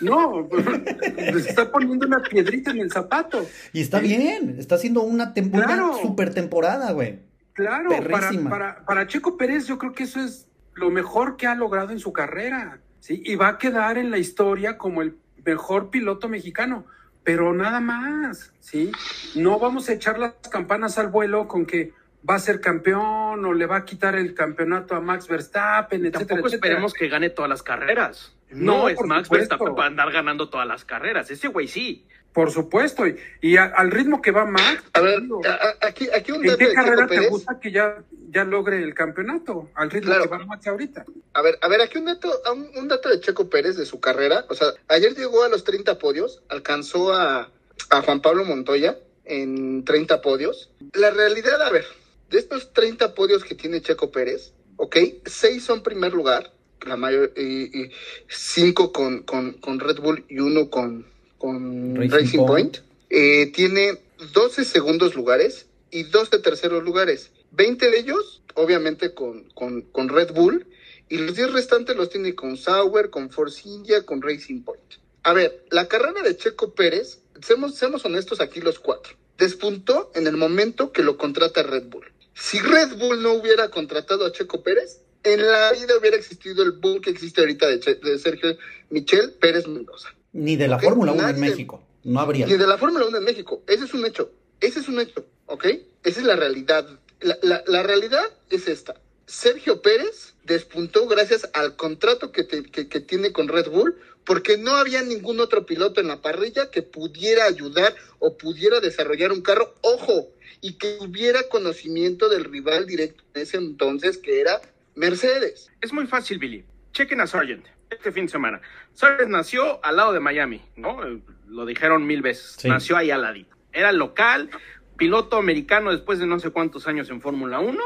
No, le está poniendo una piedrita en el zapato. Y está bien, está haciendo una, tem- una Claro. super temporada, güey. Claro, para, Perrísima. para, para Checo Pérez yo creo que eso es lo mejor que ha logrado en su carrera, ¿sí? Y va a quedar en la historia como el mejor piloto mexicano, pero nada más, ¿sí? No vamos a echar las campanas al vuelo con que va a ser campeón o le va a quitar el campeonato a Max Verstappen, etcétera, Tampoco etcétera. esperemos que gane todas las carreras. No, No, es Max supuesto. Verstappen para andar ganando todas las carreras. Ese güey sí. Por supuesto, y, y a- al ritmo que va Max, A ver, digo, a- aquí, aquí un ¿en qué de Checo carrera te Pérez. gusta que ya, ya logre el campeonato? Al ritmo Claro. que va Max ahorita. A ver, a ver, aquí un dato, un, un dato de Checo Pérez de su carrera. O sea, ayer llegó a los 30 podios, alcanzó a, a Juan Pablo Montoya en 30 podios. La realidad, a ver, de estos 30 podios que tiene Checo Pérez, ok, 6 son primer lugar, la mayor, y, y cinco con, con, con Red Bull y uno con, con Racing Racing, Point. Point. Eh, tiene 12 segundos lugares y 12 terceros lugares. 20 de ellos, obviamente, con, con, con Red Bull. Y los 10 restantes los tiene con Sauer, con Force India, con Racing Point. A ver, la carrera de Checo Pérez, seamos, seamos honestos aquí los cuatro, despuntó en el momento que lo contrata Red Bull. Si Red Bull no hubiera contratado a Checo Pérez, en la vida hubiera existido el boom que existe ahorita de, Che- de Sergio Michel Pérez Mendoza. Ni de la Fórmula 1 en México. No habría. Ni de la Fórmula 1 en México. Ese es un hecho. Ese es un hecho, ¿ok? Esa es la realidad. La, la- la realidad es esta. Sergio Pérez despuntó gracias al contrato que, te- que- que tiene con Red Bull, porque no había ningún otro piloto en la parrilla que pudiera ayudar o pudiera desarrollar un carro, ojo, y que tuviera conocimiento del rival directo en ese entonces, que era Mercedes. Es muy fácil, Billy. Chequen a Sargent este fin de semana. Sargent nació al lado de Miami, ¿no? Lo dijeron mil veces. Sí. Nació ahí al ladito. Era local, piloto americano después de no sé cuántos años en Fórmula 1,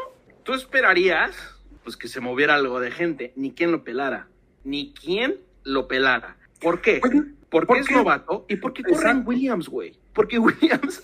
tú esperarías pues que se moviera algo de gente, ni quien lo pelara, ni quien lo pelara. ¿Por qué? Porque ¿por es qué? novato y porque corre en. Williams, güey. Porque Williams,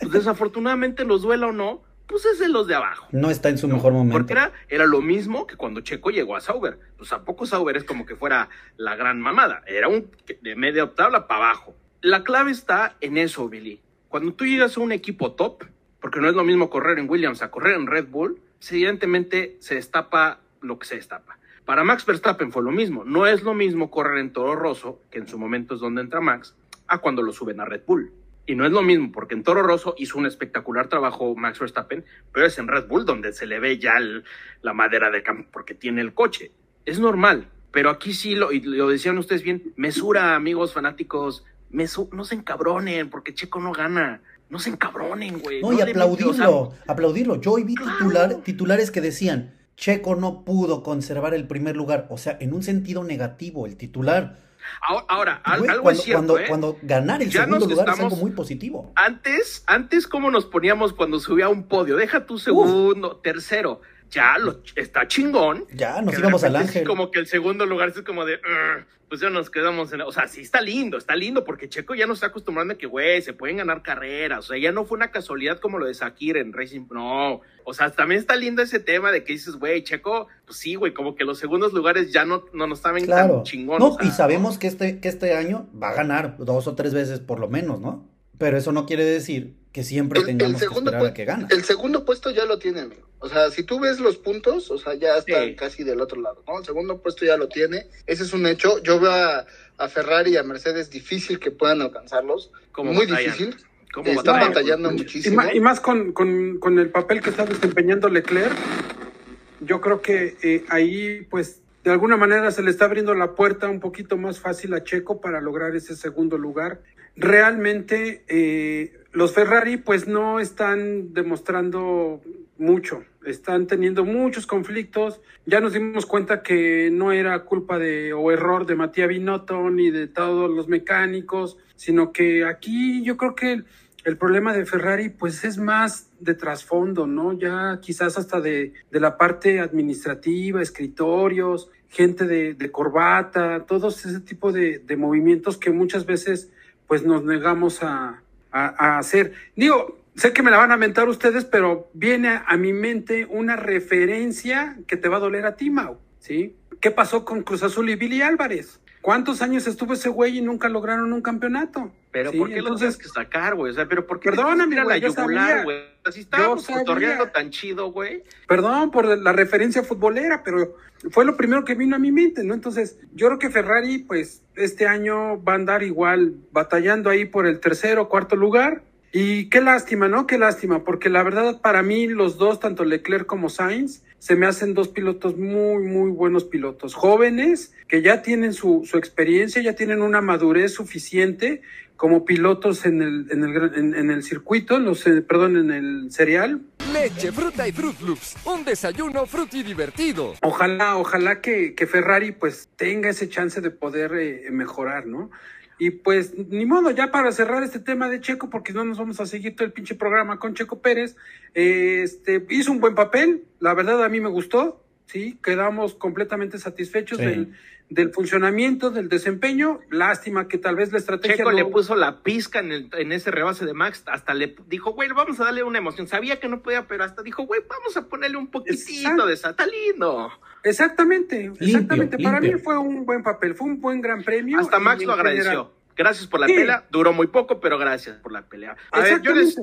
pues, desafortunadamente, los duela o no, pues es de los de abajo. No está en su mejor momento. Porque era, era lo mismo que cuando Checo llegó a Sauber. Pues a poco Sauber es como que fuera la gran mamada. Era un de media tabla para abajo. La clave está en eso, Billy. Cuando tú llegas a un equipo top, porque no es lo mismo correr en Williams a correr en Red Bull, evidentemente se destapa lo que se destapa. Para Max Verstappen fue lo mismo. No es lo mismo correr en Toro Rosso, que en su momento es donde entra Max, a cuando lo suben a Red Bull. Y no es lo mismo, porque en Toro Rosso hizo un espectacular trabajo Max Verstappen, pero es en Red Bull donde se le ve ya el- la madera de campo, porque tiene el coche. Es normal, pero aquí sí, lo, y lo decían ustedes bien, mesura, amigos fanáticos, mesu- no se encabronen, porque Checo no gana. No se encabronen, güey. No, y le- aplaudirlo, o sea, aplaudirlo. Yo hoy vi titular, titulares que decían, Checo no pudo conservar el primer lugar. O sea, en un sentido negativo, el titular. Ahora, ahora, al- Güey, algo cuando, es cierto, cuando, ¿eh? cuando ganar el Ya segundo lugar es algo muy positivo. Antes, antes, ¿cómo nos poníamos cuando subía a un podio? Deja tu segundo, tercero. Ya lo, está chingón. Ya, nos íbamos al ángel. como que el segundo lugar es como de, pues ya nos quedamos en, o sea, sí está lindo, está lindo porque Checo ya nos está acostumbrando a que, güey, se pueden ganar carreras, o sea, ya no fue una casualidad como lo de Sakir en Racing, no, o sea, también está lindo ese tema de que dices, güey, Checo, pues sí, güey, como que los segundos lugares ya no, no nos saben Claro. tan chingón. No, o sea, y sabemos que este, que este año va a ganar dos o tres veces por lo menos, ¿no? Pero eso no quiere decir que siempre El, el tengamos que segundo esperar a pu- que gane. el segundo puesto ya lo tiene, amigo. O sea, si tú ves los puntos, o sea, ya está Sí. casi del otro lado, ¿no? El segundo puesto ya lo tiene. Ese es un hecho. Yo veo a, a Ferrari y a Mercedes difícil que puedan alcanzarlos. ¿Cómo Muy batallan? difícil. ¿Cómo Están batallan? batallando Y, muchísimo. y más con, con- con el papel que está desempeñando Leclerc, yo creo que eh, ahí, pues, de alguna manera se le está abriendo la puerta un poquito más fácil a Checo para lograr ese segundo lugar. Realmente, eh, los Ferrari, pues, no están demostrando mucho. Están teniendo muchos conflictos. Ya nos dimos cuenta que no era culpa de o error de Matías Binotto ni de todos los mecánicos, sino que aquí yo creo que el, problema de Ferrari pues es más de trasfondo, ¿no? Ya quizás hasta de, de la parte administrativa, escritorios, gente de, de corbata, todos ese tipo de movimientos que muchas veces pues nos negamos a, a- hacer. Digo, sé que me la van a mentar ustedes, pero viene a mi mente una referencia que te va a doler a ti, Mau, ¿sí? ¿Qué pasó con Cruz Azul y Billy Álvarez? ¿Cuántos años estuvo ese güey y nunca lograron un campeonato? Pero Sí, ¿por qué lo entonces- tienes que sacar, güey? O sea, pero ¿por qué Perdóname, te güey, yo quieres ir a la yugular, güey? Si estábamos cotorreando tan chido, güey. Perdón por la referencia futbolera, pero fue lo primero que vino a mi mente, ¿no? Entonces, yo creo que Ferrari, pues, este año va a andar igual batallando ahí por el tercero o cuarto lugar. Y qué lástima, ¿no? Qué lástima, porque la verdad para mí los dos, tanto Leclerc como Sainz, se me hacen dos pilotos muy, muy buenos pilotos, jóvenes, que ya tienen su, su experiencia, ya tienen una madurez suficiente como pilotos en el, en el, en, en el circuito, en los, eh, perdón, en el serial, Leche, fruta y Fruit Loops. Un desayuno frutti divertido. Ojalá, ojalá que, que Ferrari pues tenga ese chance de poder eh, mejorar, ¿no? Y pues ni modo, ya para cerrar este tema de Checo, porque no nos vamos a seguir todo el pinche programa con Checo Pérez, este hizo un buen papel, la verdad a mí me gustó, sí, quedamos completamente satisfechos Sí. del, del funcionamiento, del desempeño, lástima que tal vez la estrategia Checo no- le puso la pizca en, el- en ese rebase de Max, hasta le dijo, güey, vamos a darle una emoción. Sabía que no podía, pero hasta dijo, güey, vamos a ponerle un poquitito Exacto. de sal. Está lindo. Exactamente, exactamente, para mí fue un buen papel, fue un buen gran premio. Hasta Max lo agradeció. general- Gracias por la Sí. pelea. Duró muy poco, pero gracias por la pelea. A ver, yo les,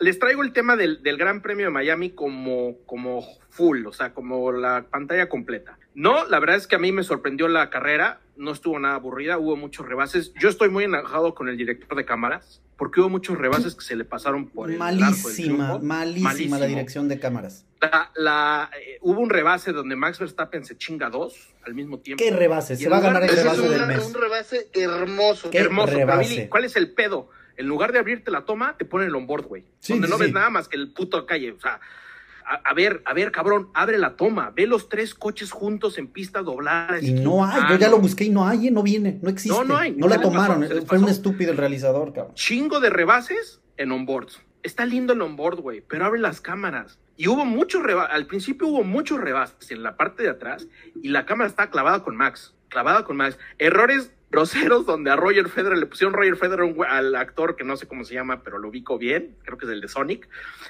les traigo el tema del, del Gran Premio de Miami como, como full, o sea, como la pantalla completa. No, la verdad es que a mí me sorprendió la carrera, no estuvo nada aburrida, hubo muchos rebases. Yo estoy muy enojado con el director de cámaras, porque hubo muchos rebases que se le pasaron por el del Malísima, malísima Malísimo. la dirección de cámaras. La, la- eh, hubo un rebase donde Max Verstappen se chinga dos al mismo tiempo. ¿Qué rebase? Y Se va a ganar el rebase un, del mes. un rebase hermoso. ¿Qué hermoso. pero, rebase? Billy, ¿Cuál es el pedo? En lugar de abrirte la toma, te ponen el onboard, güey. Sí, donde sí, no sí. ves nada más que el puto calle. O sea, a, a ver, a ver, cabrón, abre la toma. Ve los tres coches juntos en pista doblada. Y no hay, yo ya lo busqué y no hay, eh, no viene, no existe. No, no hay, No la pasó, tomaron, le fue un estúpido el realizador, cabrón. Chingo de rebases en onboards. está lindo el onboard, güey, pero abre las cámaras. Y hubo muchos rebases, al principio hubo muchos rebases en la parte de atrás y la cámara está clavada con Max, clavada con Max. Errores groseros donde a Roger Federer le pusieron Roger Federer al actor que no sé cómo se llama, pero lo ubico bien, creo que es el de Sonic,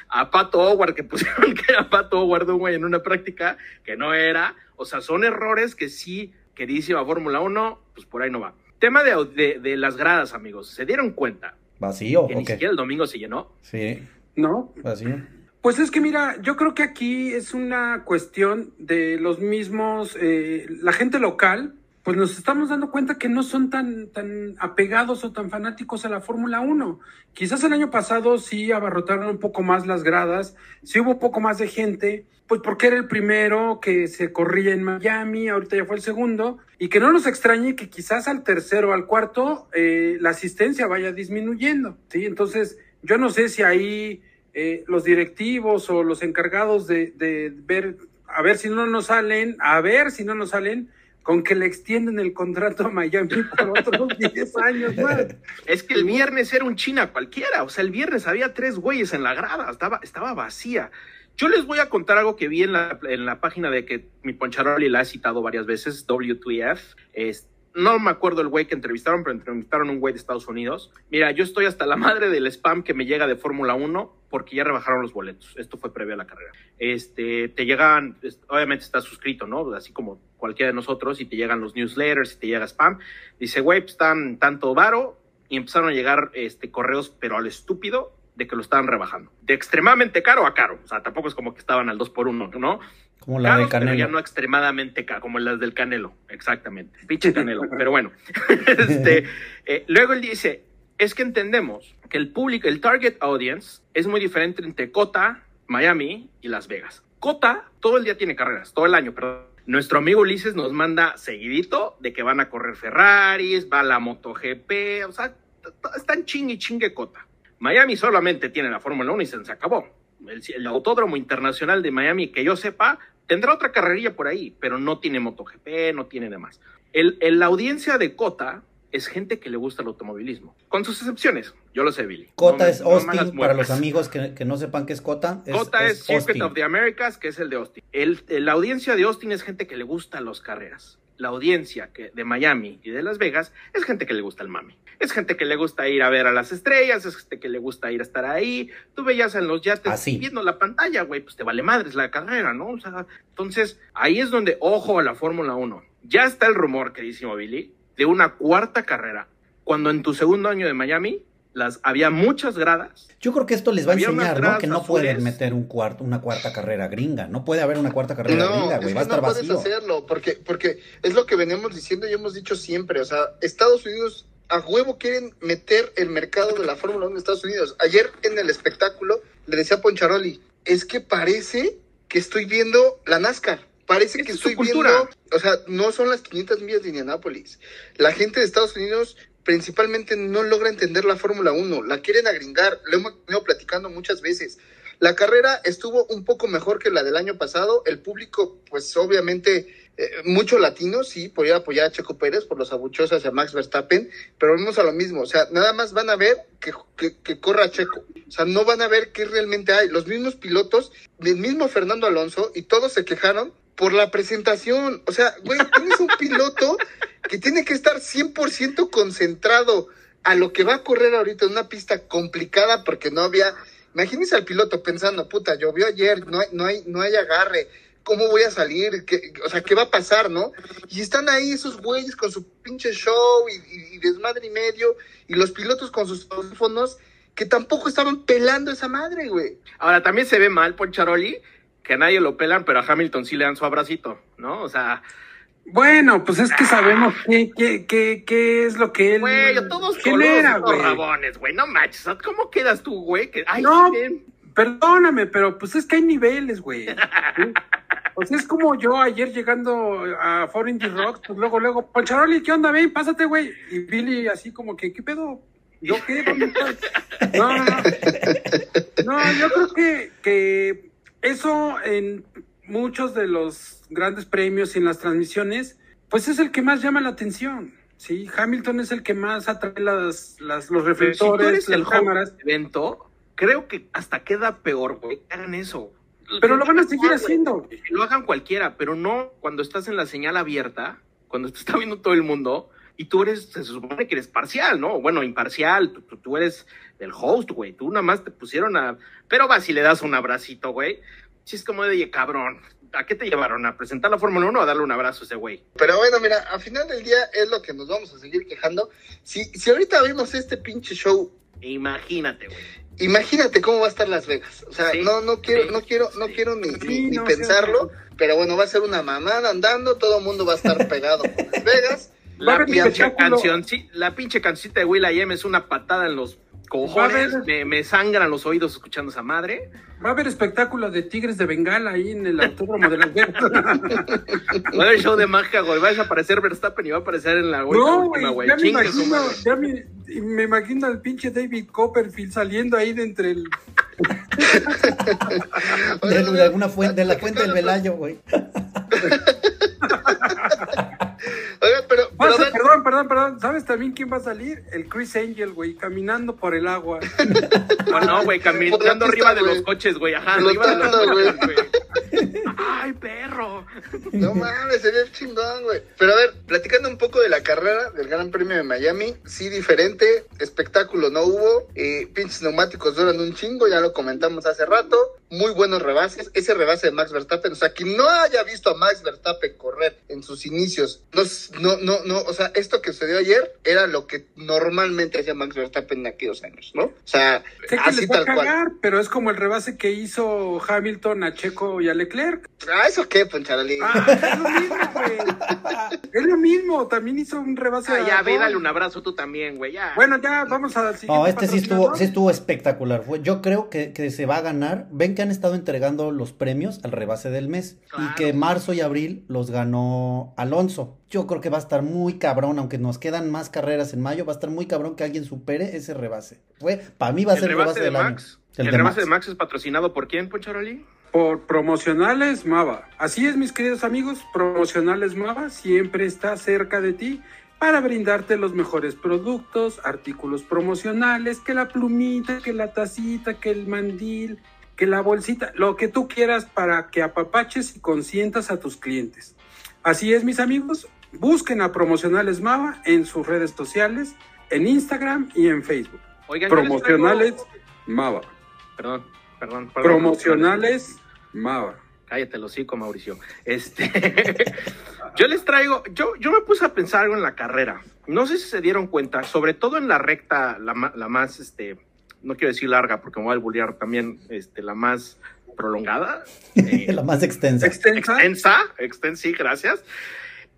a Pato Howard que pusieron que era Pato Howard un güey en una práctica que no era, o sea, son errores que sí, queridísima Fórmula 1, pues por ahí no va. Tema de, de, de las gradas, amigos, ¿se dieron cuenta ¿Vacío que ni siquiera el domingo se llenó? Sí, ¿No? vacío. Pues es que mira, yo creo que aquí es una cuestión de los mismos, eh, la gente local, pues nos estamos dando cuenta que no son tan, tan apegados o tan fanáticos a la Fórmula 1. Quizás el año pasado sí abarrotaron un poco más las gradas, sí hubo un poco más de gente, pues porque era el primero que se corría en Miami, ahorita ya fue el segundo, y que no nos extrañe que quizás al tercero o al cuarto eh, la asistencia vaya disminuyendo, ¿sí? Entonces, yo no sé si ahí eh, los directivos o los encargados de, de ver, a ver si no nos salen, a ver si no nos salen, con que le extienden el contrato a Miami por otros 10 años más. Es que el viernes era un China cualquiera, o sea, el viernes había tres güeyes en la grada, estaba, estaba vacía. Yo les voy a contar algo que vi en la, en la página de que mi Poncharoli la ha citado varias veces, W2F. Es, no me acuerdo el güey que entrevistaron, pero entrevistaron un güey de Estados Unidos. Mira, yo estoy hasta la madre del spam que me llega de Fórmula 1 porque ya rebajaron los boletos. Esto fue previo a la carrera. Este, te llegan, obviamente estás suscrito, ¿no? Así como cualquiera de nosotros, y te llegan los newsletters, y te llega spam. Dice, güey, pues, están tanto varo, y empezaron a llegar este, correos, pero al estúpido, de que lo estaban rebajando. De extremadamente caro a caro. O sea, tampoco es como que estaban al 2 por 1 ¿no? Como la de Caros, pero ya Canelo. no extremadamente caro, como las del Canelo, exactamente. Pinche Canelo, pero bueno. este, eh, luego él dice, es que entendemos que el público, el target audience, es muy diferente entre Cota, Miami y Las Vegas. Cota todo el día tiene carreras, todo el año, perdón. Nuestro amigo Ulises nos manda seguidito de que van a correr Ferraris, va la MotoGP, o sea, están chingue chingue Cota. Miami solamente tiene la Fórmula 1 y se, se acabó. El, el Autódromo Internacional de Miami, que yo sepa, tendrá otra carrerilla por ahí, pero no tiene MotoGP, no tiene demás. El, el- la audiencia de Cota es gente que le gusta el automovilismo, con sus excepciones. Yo lo sé, Billy. Cota No es Austin, para los amigos que, que no sepan qué es Cota. Es, Cota es, Circuit Austin. of the Americas, que es el de Austin. El, el- la audiencia de Austin es gente que le gusta las carreras. La audiencia que, de Miami y de Las Vegas es gente que le gusta el mami. Es gente que le gusta ir a ver a las estrellas, es gente que le gusta ir a estar ahí. Tú veías en los yates Así. viendo la pantalla, güey, pues te vale madres la carrera, ¿no? O sea, entonces ahí es donde, ojo a la Fórmula 1. Ya está el rumor, queridísimo Billy, de una cuarta carrera. Cuando en tu segundo año de Miami las, había muchas gradas Yo creo que esto les va a enseñar, ¿no? Que no azules. pueden meter un cuarto, una cuarta carrera gringa. No puede haber una cuarta carrera No, gringa, güey. Va a no estar puedes hacerlo, porque, porque es lo que veníamos diciendo y hemos dicho siempre. O sea, Estados Unidos a huevo quieren meter el mercado de la Fórmula 1 en Estados Unidos. Ayer en el espectáculo le decía a Poncharoli, es que parece que estoy viendo la NASCAR. Parece que es estoy cultura. viendo, o sea, no son las 500 millas de Indianápolis. La gente de Estados Unidos principalmente no logra entender la Fórmula 1, la quieren agringar, lo hemos venido platicando muchas veces. La carrera estuvo un poco mejor que la del año pasado, el público, pues obviamente, eh, mucho latino, sí, podía apoyar a Checo Pérez por los abucheos hacia Max Verstappen, pero vamos a lo mismo, o sea, nada más van a ver que, que, que corra Checo, o sea, no van a ver qué realmente hay. Los mismos pilotos, el mismo Fernando Alonso, y todos se quejaron por la presentación, o sea, güey, tienes un piloto que tiene que estar 100% concentrado a lo que va a correr ahorita en una pista complicada porque no había, imagínense al piloto pensando, puta, llovió ayer, no hay, no hay, no hay agarre, ¿cómo voy a salir? ¿Qué- o sea, ¿qué va a pasar, no? Y están ahí esos güeyes con su pinche show y, y- y desmadre y medio, y los pilotos con sus teléfonos que tampoco estaban pelando esa madre, güey. Ahora también se ve mal Poncharoli, que a nadie lo pelan, pero a Hamilton sí le dan su abracito, ¿no? O sea, Bueno, pues es que sabemos qué, qué, qué, qué es lo que él güey, todos genera, güey. rabones, güey, no manches, ¿cómo quedas tú, güey? Que, ay, No, perdóname, pero pues es que hay niveles, güey. ¿sí? O sea, es como yo ayer llegando a Foreign the Rocks, pues luego, luego, Poncharoli, ¿qué onda, ven? Pásate, güey. Y Billy así como que, ¿qué pedo? ¿Yo qué? ¿Dónde estás? No, no, no. No, yo creo que, que eso en muchos de los grandes premios y en las transmisiones, pues es el que más llama la atención. Sí, Hamilton es el que más atrae las, las, los si reflectores, el las host cámaras. evento, creo que hasta queda peor, güey, que hagan eso. Pero lo van a seguir haciendo. Lo hagan cualquiera, pero no cuando estás en la señal abierta, cuando te está viendo todo el mundo y tú eres, se supone que eres parcial, ¿no? Bueno, imparcial, tú, tú- tú eres el host, güey, tú nada más te pusieron a... Pero vas y le das un abracito, güey. Sí, es como de, "Oye, cabrón, ¿a qué te llevaron? ¿A presentar la Fórmula 1 o a darle un abrazo a ese güey? Pero bueno, mira, al final del día es lo que nos vamos a seguir quejando. Si, si ahorita vimos este pinche show, Imagínate, güey. imagínate cómo va a estar Las Vegas. O sea, Sí, no, no quiero, sí, no quiero, no quiero ni, Sí, ni- ni no, sí, pensarlo. Pero bueno, va a ser una mamada andando, todo el mundo va a estar pegado con Las Vegas. La pinche canción, sí, la pinche cancioncita de Will I Am es una patada en los cojones. Me, me sangran los oídos escuchando esa madre. Va a haber espectáculo de tigres de Bengala ahí en el autódromo de Las Vegas. Va a haber show de magia, güey. Va a aparecer Verstappen y va a aparecer en la, güey, la No, güey, güey. ya me imagino, madre. ya me, me imagino al pinche David Copperfield saliendo ahí de entre el... De, de alguna fuente, de la fuente del Velayo, güey. Oigan, pero, Perdón, perdón, perdón. ¿Sabes también quién va a salir? El Chris Angel, güey, caminando por el agua. No, no, güey, caminando arriba de los coches, güey. Ajá, arriba de los coches, güey. Ay, perro. No mames, sería chingón, güey. Pero a ver, platicando un poco de la carrera del Gran Premio de Miami, sí diferente, espectáculo no hubo, eh, pinches neumáticos duran un chingo, ya lo comentamos hace rato, muy buenos rebases, ese rebase de Max Verstappen, o sea, quien no haya visto a Max Verstappen correr en sus inicios, no, no, no, no, o sea, esto que sucedió ayer era lo que normalmente hacía Max Verstappen en aquellos años, ¿no? O sea, Sé que así les va a tal cual. pero es como el rebase que hizo Hamilton a Checo y a Leclerc. Ah, ¿eso qué, Poncharoli? Ah, es lo mismo, güey. Es lo mismo, también hizo un rebase Ah, ya, a ve, dale un abrazo tú también, güey. Ya. Bueno, ya vamos a No, este sí estuvo, sí estuvo espectacular. Yo creo que, que se va a ganar. Ven que han estado entregando los premios al rebase del mes. Y que marzo y abril los ganó Alonso. Yo creo que va a estar muy cabrón, aunque nos quedan más carreras en mayo, va a estar muy cabrón que alguien supere ese rebase. Fue, para mí va a el ser el rebase rebase de del año. Max. El, rebase de Max es patrocinado por quién, Poncharoli? Por Promocionales Mava. Así es, mis queridos amigos, Promocionales Mava siempre está cerca de ti para brindarte los mejores productos, artículos promocionales, que la plumita, que la tacita, que el mandil, que la bolsita, lo que tú quieras para que apapaches y consientas a tus clientes. Así es, mis amigos, busquen a Promocionales Mava en sus redes sociales, en Instagram y en Facebook. Oigan, Promocionales Mava. Perdón, perdón. perdón Promocionales Mava. Cállate el hocico, Mauricio. Este, yo les traigo, yo, yo me puse a pensar algo en la carrera. No sé si se dieron cuenta, sobre todo en la recta, la, la más, este, no quiero decir larga porque me voy a bullear también, este, la más prolongada. eh, La más extensa. extensa, extensa, sí, gracias.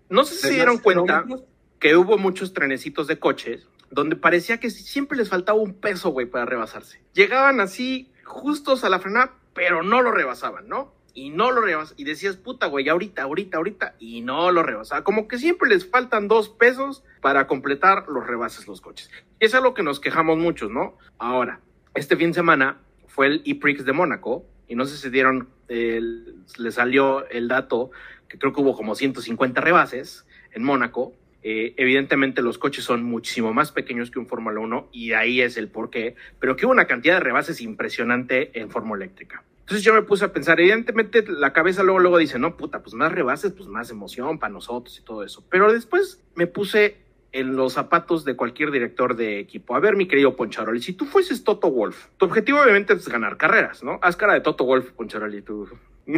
No sé si ¿De se dieron cuenta kilómetros? que hubo muchos trenecitos de coches donde parecía que siempre les faltaba un peso, güey, para rebasarse. Llegaban así, justos a la frenada, pero no lo rebasaban, ¿no? Y no lo rebasaban. Y decías, puta, güey, ahorita, ahorita, ahorita. Y no lo rebasaban. Como que siempre les faltan dos pesos para completar los rebases los coches. Y es algo que nos quejamos muchos, ¿no? Ahora, este fin de semana fue el E-Prix de Mónaco. Y no sé si dieron, le salió el dato que creo que hubo como 150 rebases en Mónaco. Eh, evidentemente los coches son muchísimo más pequeños que un Fórmula 1 y ahí es el porqué, pero que hubo una cantidad de rebases impresionante en Fórmula Eléctrica. Entonces yo me puse a pensar, evidentemente la cabeza luego, luego dice, no, puta, pues más rebases, pues más emoción para nosotros y todo eso. Pero después me puse en los zapatos de cualquier director de equipo. A ver, mi querido Poncharoli, si tú fueses Toto Wolf, tu objetivo obviamente es ganar carreras, ¿no? Haz cara de Toto Wolf, Poncharoli, tú.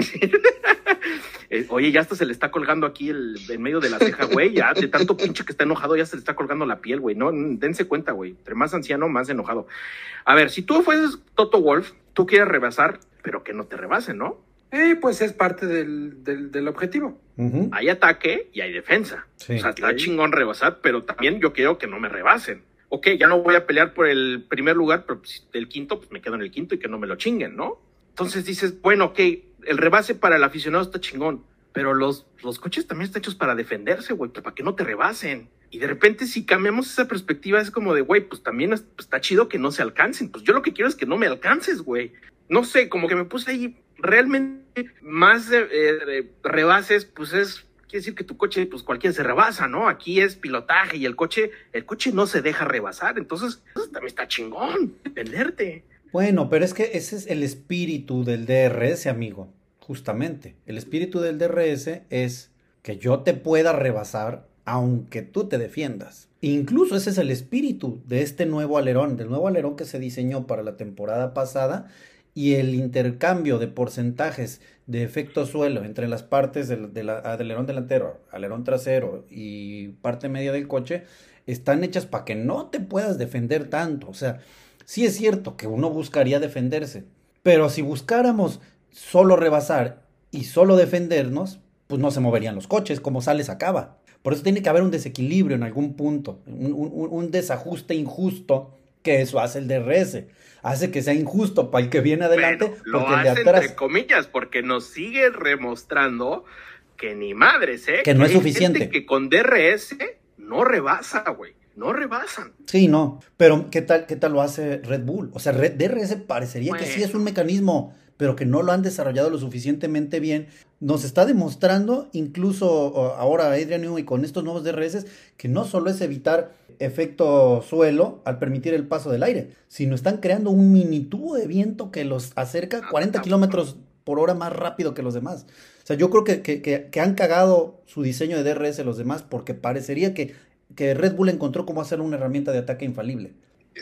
Eh, Oye, ya hasta se le está colgando aquí el, en medio de la ceja, güey. Ya de tanto pinche que está enojado, ya se le está colgando la piel, güey. No, dense cuenta, güey. Entre más anciano, más enojado. A ver, si tú fueses Toto Wolf, tú quieres rebasar, pero que no te rebasen, ¿no? Eh, pues es parte del, del, del objetivo. Hay ataque y hay defensa. Sí. O sea, está chingón rebasar, pero también yo quiero que no me rebasen. Ok, ya no voy a pelear por el primer lugar, pero si el quinto, pues me quedo en el quinto y que no me lo chinguen, ¿no? Entonces dices, bueno, ok, el rebase para el aficionado está chingón, pero los, los coches también están hechos para defenderse, güey, para que no te rebasen. Y de repente, si cambiamos esa perspectiva, es como de, güey, pues también es- pues, está chido que no se alcancen. Pues yo lo que quiero es que no me alcances, güey. No sé, como que me puse ahí realmente más eh, rebases, pues es quiere decir que tu coche, pues cualquiera se rebasa, ¿no? Aquí es pilotaje y el coche, el coche no se deja rebasar, entonces eso también está chingón, defenderte. Bueno, pero es que ese es el espíritu del DRS, amigo. Justamente. El espíritu del DRS es que yo te pueda rebasar aunque tú te defiendas. Incluso ese es el espíritu de este nuevo alerón, del nuevo alerón que se diseñó para la temporada pasada y el intercambio de porcentajes de efecto suelo entre las partes del, del alerón delantero, alerón trasero y parte media del coche están hechas para que no te puedas defender tanto. O sea, sí es cierto que uno buscaría defenderse, pero si buscáramos solo rebasar y solo defendernos, pues no se moverían los coches, como sales acaba. Por eso tiene que haber un desequilibrio en algún punto, un, un- un desajuste injusto que eso hace el DRS. Hace que sea injusto para el que viene adelante, Lo porque el de hace atrás... entre comillas, porque nos sigue remostrando que ni madres, ¿eh? Que no es hay suficiente. gente que con DRS no rebasa, güey. No rebasan. Sí, no, pero ¿qué tal, qué tal lo hace Red Bull? O sea, Red, DRS parecería que sí es un mecanismo, pero que no lo han desarrollado lo suficientemente bien. Nos está demostrando, incluso ahora Adrian Newey con estos nuevos DRS, que no solo es evitar efecto suelo al permitir el paso del aire, sino están creando un mini tubo de viento que los acerca 40 kilómetros por hora más rápido que los demás. O sea, yo creo que, que- que- que han cagado su diseño de DRS los demás porque parecería que, que Red Bull encontró cómo hacer una herramienta de ataque infalible.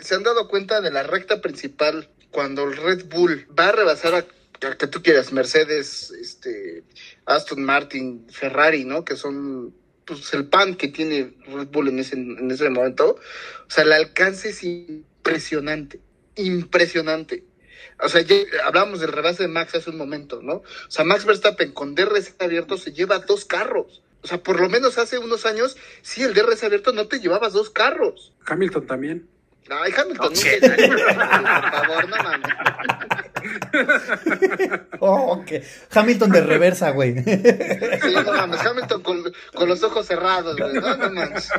¿Se han dado cuenta de la recta principal cuando el Red Bull va a rebasar a, que tú quieras, Mercedes, este, Aston Martin, Ferrari, ¿no? Que son pues, el pan que tiene Red Bull en ese, en ese momento. O sea, el alcance es impresionante, impresionante. O sea, ya hablamos del rebase de Max hace un momento, ¿no? O sea, Max Verstappen con DRS abierto se lleva dos carros. O sea, por lo menos hace unos años, sí, el DRS abierto no te llevabas dos carros. Hamilton también. Ay, Hamilton, nunca por favor, no mames. Oh, ok. Hamilton de reversa, güey. Sí, no mames, Hamilton con, con los ojos cerrados, güey. No, no mames.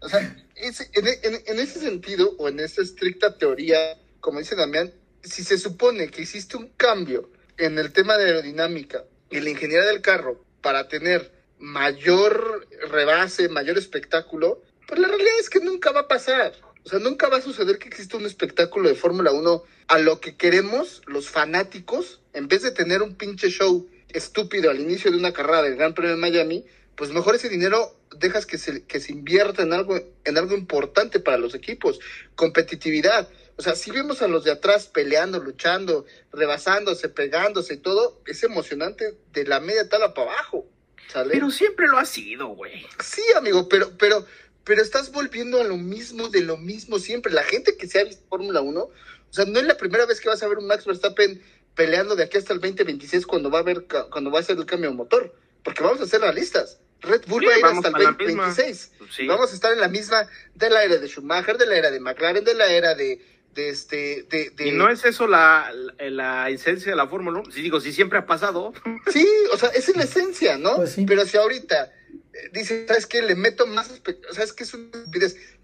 O sea, ese- en, en- en ese sentido, o en esa estricta teoría, como dice Damián, si se supone que hiciste un cambio en el tema de aerodinámica y la ingeniería del carro para tener mayor rebase, mayor espectáculo, pues la realidad es que nunca va a pasar. O sea, nunca va a suceder que exista un espectáculo de Fórmula 1 a lo que queremos los fanáticos, en vez de tener un pinche show estúpido al inicio de una carrera del Gran Premio de Miami, pues mejor ese dinero dejas que se, que se invierta en algo, en algo importante para los equipos, competitividad. O sea, si vemos a los de atrás peleando, luchando, rebasándose, pegándose y todo, es emocionante de la media tala para abajo. ¿Sale? Pero siempre lo ha sido, güey. Sí, amigo, pero, pero, pero estás volviendo a lo mismo de lo mismo siempre. La gente que se ha visto Fórmula 1, o sea, no es la primera vez que vas a ver un Max Verstappen peleando de aquí hasta el 2026 cuando va a haber cuando va a ser el cambio de motor, porque vamos a ser realistas. Red Bull Sí, va a ir hasta el a la misma. 2026. Pues sí. Vamos a estar en la misma de la era de Schumacher, de la era de McLaren, de la era de, de este de, de- Y no es eso la, la, la esencia de la Fórmula 1. Sí, digo, si siempre ha pasado. Sí, o sea, esa es la esencia, ¿no? Pues Pero si ahorita eh, dice, ¿sabes qué? Le meto más, espe- ¿sabes qué? Es un.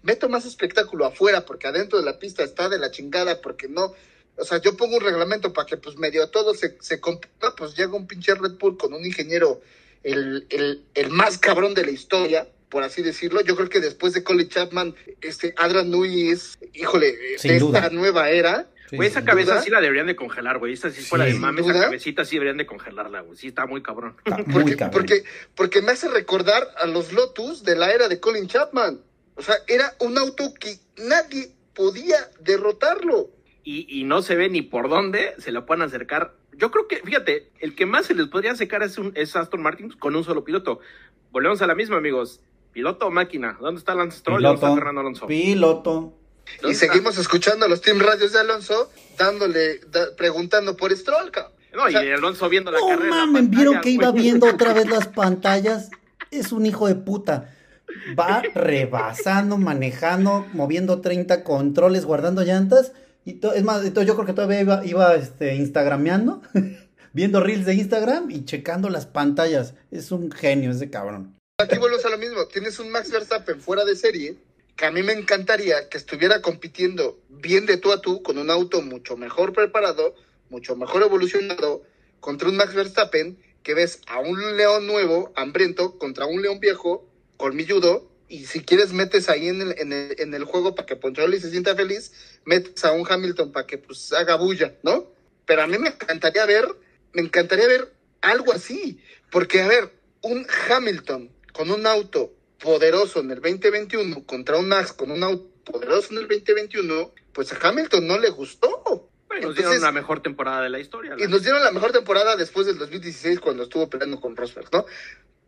Meto más espectáculo afuera porque adentro de la pista está de la chingada porque no... O sea, yo pongo un reglamento para que pues medio todo se, se componga, pues llega un pinche Red Bull con un ingeniero, el, el, el más cabrón de la historia, por así decirlo. Yo creo que después de Colin Chapman, este Adrian Newey es, híjole, eh, Sin de duda. esta nueva era. Güey, esa cabeza duda. sí la deberían de congelar, güey. Esta sí fuera Sí. de mame, Sin esa duda. cabecita sí deberían de congelarla, güey. Sí, está muy cabrón. Porque, porque, porque me hace recordar a los Lotus de la era de Colin Chapman. O sea, era un auto que nadie podía derrotarlo. y, y no se ve ni por dónde se lo pueden acercar. Yo creo que, fíjate, el que más se les podría acercar es, un, es Aston Martin con un solo piloto. Volvemos a la misma, amigos. ¿Piloto o máquina? ¿Dónde está Lance Stroll? ¿Dónde está Piloto. Fernando Alonso? Piloto. Y seguimos escuchando a los team radios de Alonso dándole, da- preguntando por Stroll. cabrón. No, y Alonso viendo la No carrera. la mames, ¿vieron que iba viendo otra vez las pantallas? Es un hijo de puta. Va rebasando, manejando, moviendo 30 controles, guardando llantas. Y es más, entonces yo creo que todavía iba, iba este, instagrameando, viendo reels de Instagram y checando las pantallas. Es un genio ese cabrón. Aquí volvemos a lo mismo. Tienes un Max Verstappen fuera de serie que a mí me encantaría que estuviera compitiendo bien de tú a tú con un auto mucho mejor preparado, mucho mejor evolucionado, contra un Max Verstappen que ves a un león nuevo, hambriento, contra un león viejo, colmilludo y si quieres metes ahí en el, en el, en el juego para que Poncholi se sienta feliz, metes a un Hamilton para que pues haga bulla, ¿no? Pero a mí me encantaría ver, me encantaría ver algo así, porque a ver, un Hamilton con un auto poderoso en el 2021 contra un Max con un auto poderoso en el 2021, pues a Hamilton no le gustó. Bueno, nos dieron la mejor temporada de la historia. Y nos dieron la mejor temporada después del 2016 cuando estuvo peleando con Rosberg, ¿no?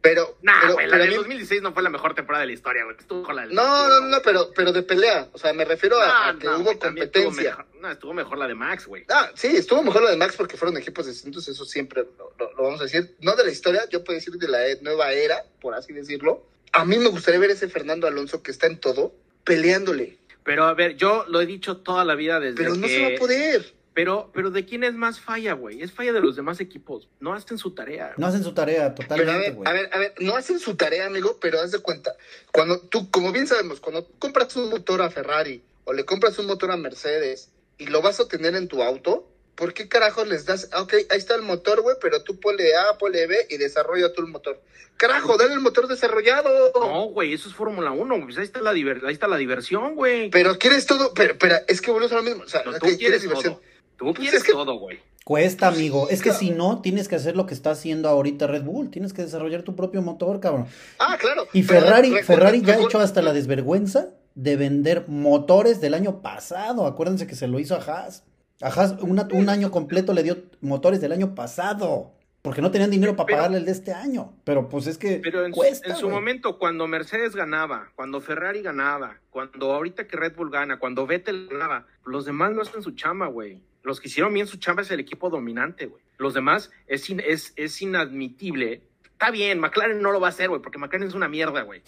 Pero, Nah, pero- güey, la pero del mí- 2016 no fue la mejor temporada de la historia, güey. Estuvo con la del no, no, no, pero, pero de pelea. O sea, me refiero a, a No, que no, hubo güey, también estuvo competencia. mejor- no, estuvo mejor la de Max, güey. Ah, sí, estuvo mejor la de Max porque fueron equipos distintos, eso siempre lo, lo- lo vamos a decir. No de la historia, yo puedo decir de la e- nueva era, por así decirlo. A mí me gustaría ver ese Fernando Alonso que está en todo, peleándole. Pero a ver, yo lo he dicho toda la vida desde Pero no que- se va a poder. Pero, pero ¿de quién es más falla, güey? Es falla de los demás equipos. No hacen su tarea. No hacen su tarea totalmente, güey. a ver, a ver, no hacen su tarea, amigo, pero haz de cuenta. Cuando tú, como bien sabemos, cuando tú compras un motor a Ferrari o le compras un motor a Mercedes y lo vas a tener en tu auto, ¿por qué carajos les das? Ah, Ok, ahí está el motor, güey, pero tú ponle A, ponle B y desarrolla tú el motor. Carajo, dale el motor desarrollado. No, güey, eso es Fórmula 1. Pues ahí está la, diver- ahí está la diversión, güey. Pero quieres todo, pero, pero es que volvemos a lo mismo. O sea, No, tú quieres diversión. todo. Tú Pues quieres es que- todo, güey. Cuesta, amigo. Es que si no, tienes que hacer lo que está haciendo ahorita Red Bull. Tienes que desarrollar tu propio motor, cabrón. Ah, claro. Y Pero Ferrari, recuerda- Ferrari ya ha hecho hasta la desvergüenza de vender motores del año pasado. Acuérdense que se lo hizo a Haas. A Haas una- un año completo le dio motores del año pasado. Porque no tenían dinero para Pero- pagarle el de este año. Pero pues es que Pero en, su- cuesta, en su momento, cuando Mercedes ganaba, cuando Ferrari ganaba, cuando ahorita que Red Bull gana, cuando Vettel ganaba, los demás no hacen su chamba, güey. Los que hicieron bien su chamba es el equipo dominante, güey. Los demás es, in- es, es inadmitible. Está bien, McLaren no lo va a hacer, güey, porque McLaren es una mierda, güey.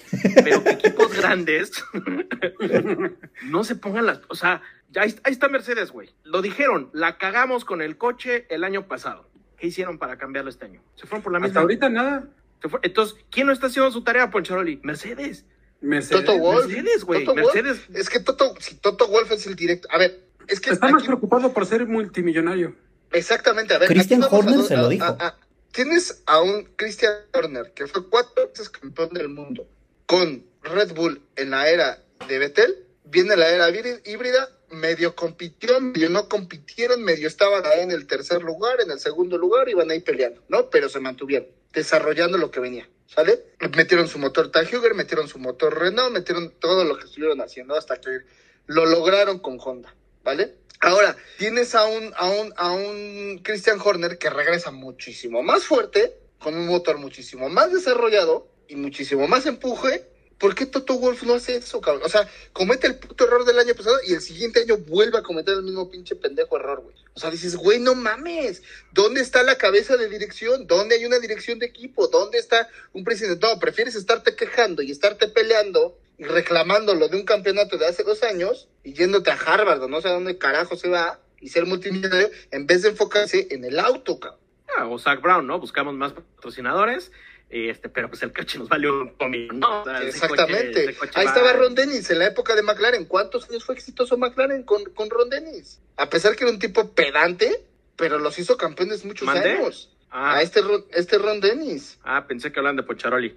Pero que equipos grandes no se pongan las... O sea, ya ahí, ahí está Mercedes, güey. Lo dijeron, la cagamos con el coche el año pasado. ¿Qué hicieron para cambiarlo este año? Se fueron por la misma... Hasta ahorita nada. Se fue- Entonces, ¿quién no está haciendo su tarea, Poncharoli? Mercedes. Mercedes. Toto Wolf. Mercedes, güey. Wolf. Mercedes. Es que Toto, si Toto Wolf es el directo. A ver, es que Está más preocupado por ser multimillonario. Exactamente, a ver. Christian Horner se lo dijo. a- a- tienes a un Christian Horner que fue cuatro veces campeón del mundo con Red Bull en la era de Vettel. Viene la era híbri- híbrida, medio compitió, medio no compitieron, medio estaban ahí en el tercer lugar, en el segundo lugar, iban ahí peleando, ¿no? Pero se mantuvieron, desarrollando lo que venía, ¿sale? Metieron su motor Tahuger, metieron su motor Renault, metieron todo lo que estuvieron haciendo hasta que lo lograron con Honda, ¿vale? Ahora, tienes a un, a un, a un Christian Horner que regresa muchísimo más fuerte, con un motor muchísimo más desarrollado y muchísimo más empuje. ¿Por qué Toto Wolf no hace eso, cabrón? O sea, comete el puto error del año pasado y el siguiente año vuelve a cometer el mismo pinche pendejo error, güey. O sea, dices, güey, no mames. ¿Dónde está la cabeza de dirección? ¿Dónde hay una dirección de equipo? ¿Dónde está un presidente? No, prefieres estarte quejando y estarte peleando y reclamando lo de un campeonato de hace dos años y yéndote a Harvard o no sé a dónde carajo se va y ser multimillonario en vez de enfocarse en el auto, cabrón. Ah, o Zach Brown, ¿no? Buscamos más patrocinadores. Este, pero pues el coche nos valió un comino, ¿no? O sea, ese Exactamente. coche- ese coche Ahí va- estaba Ron Dennis en la época de McLaren. ¿Cuántos años fue exitoso McLaren con, con Ron Dennis? A pesar que era un tipo pedante, pero los hizo campeones muchos ¿Mandé? años. Ah. A este Ron, este Ron Dennis. Ah, pensé que hablan de Poncharoli.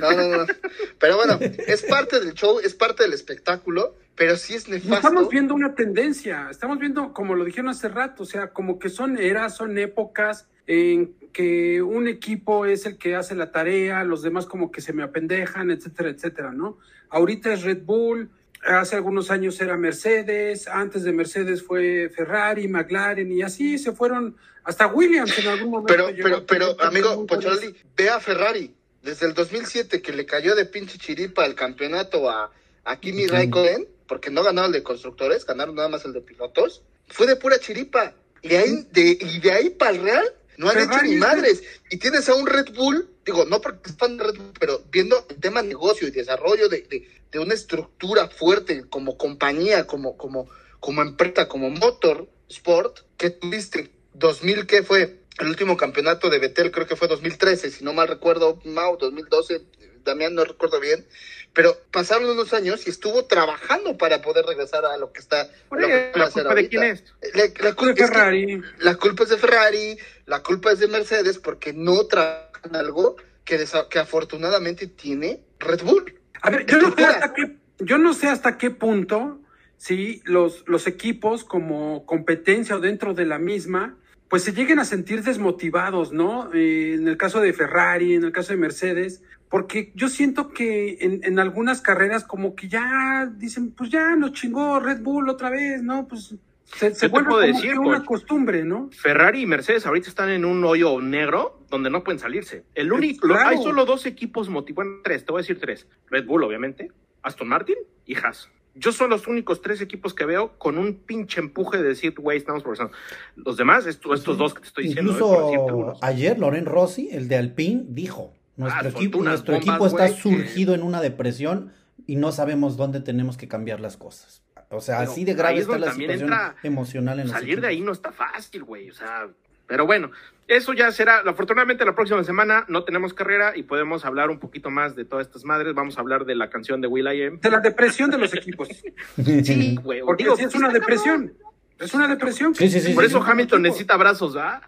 No, no, no. Pero bueno, es parte del show, es parte del espectáculo, pero sí es nefasto. estamos viendo una tendencia, estamos viendo, como lo dijeron hace rato, o sea, como que son eras, son épocas en que un equipo es el que hace la tarea, los demás como que se me apendejan, etcétera, etcétera, ¿no? Ahorita es Red Bull, hace algunos años era Mercedes, antes de Mercedes fue Ferrari, McLaren y así se fueron hasta Williams en algún momento. Pero, pero, pero, amigo muy Pocholi, ve a Ferrari. Desde el 2007 que le cayó de pinche chiripa el campeonato a, a Kimi Raikkonen, porque no ganaron el de constructores, ganaron nada más el de pilotos, fue de pura chiripa. Y de ahí, de, y de ahí para el Real no han Ferrari hecho ni es- madres. Y tienes a un Red Bull, digo, no porque es fan de Red pero viendo el tema negocio y desarrollo de, de, de una estructura fuerte como compañía, como, como, como empresa, como motor sport, que tuviste 2000, ¿qué fue? El último campeonato de Betel creo que fue 2013, si no mal recuerdo, Mau, 2012, Damián, no recuerdo bien, pero pasaron unos años y estuvo trabajando para poder regresar a lo que está. Lo que ¿La culpa de quién es? La, la culpa de es que- Ferrari. la culpa es de Ferrari, la culpa es de Mercedes porque no trabajan algo que, desa- que afortunadamente tiene Red Bull. A ver, yo no sé hasta qué, yo no sé hasta qué punto, si los, los equipos como competencia o dentro de la misma, pues se lleguen a sentir desmotivados, ¿no? Eh, en el caso de Ferrari, en el caso de Mercedes, porque yo siento que en, en algunas carreras como que ya dicen, pues ya nos chingó Red Bull otra vez, ¿no? Pues se, se vuelve como decir, que una costumbre, ¿no? Ferrari y Mercedes ahorita están en un hoyo negro donde no pueden salirse. El único, claro. hay solo dos equipos motivados, bueno, tres, te voy a decir tres. Red Bull, obviamente, Aston Martin y Haas. Yo son los únicos tres equipos que veo con un pinche empuje de decir, güey, estamos progresando. Los demás, esto- estos dos que te estoy diciendo, Incluso ayer Loren Rossi, el de Alpine, dijo, nuestro Ah, equipo, nuestro bombas, equipo está surgido en una depresión y no sabemos dónde tenemos que cambiar las cosas. O sea, Pero así de grave es está la situación emocional en los Salir de ahí no está fácil, güey. O sea, pero bueno, eso ya será. Afortunadamente, la próxima semana no tenemos carrera y podemos hablar un poquito más de todas estas madres. Vamos a hablar de la canción de Will.i.am. De la depresión de los equipos. Sí, güey. Porque digo, sí es una está depresión. Es una depresión. Sí, sí, sí, Por sí, eso sí. Hamilton necesita abrazos, ¿ah?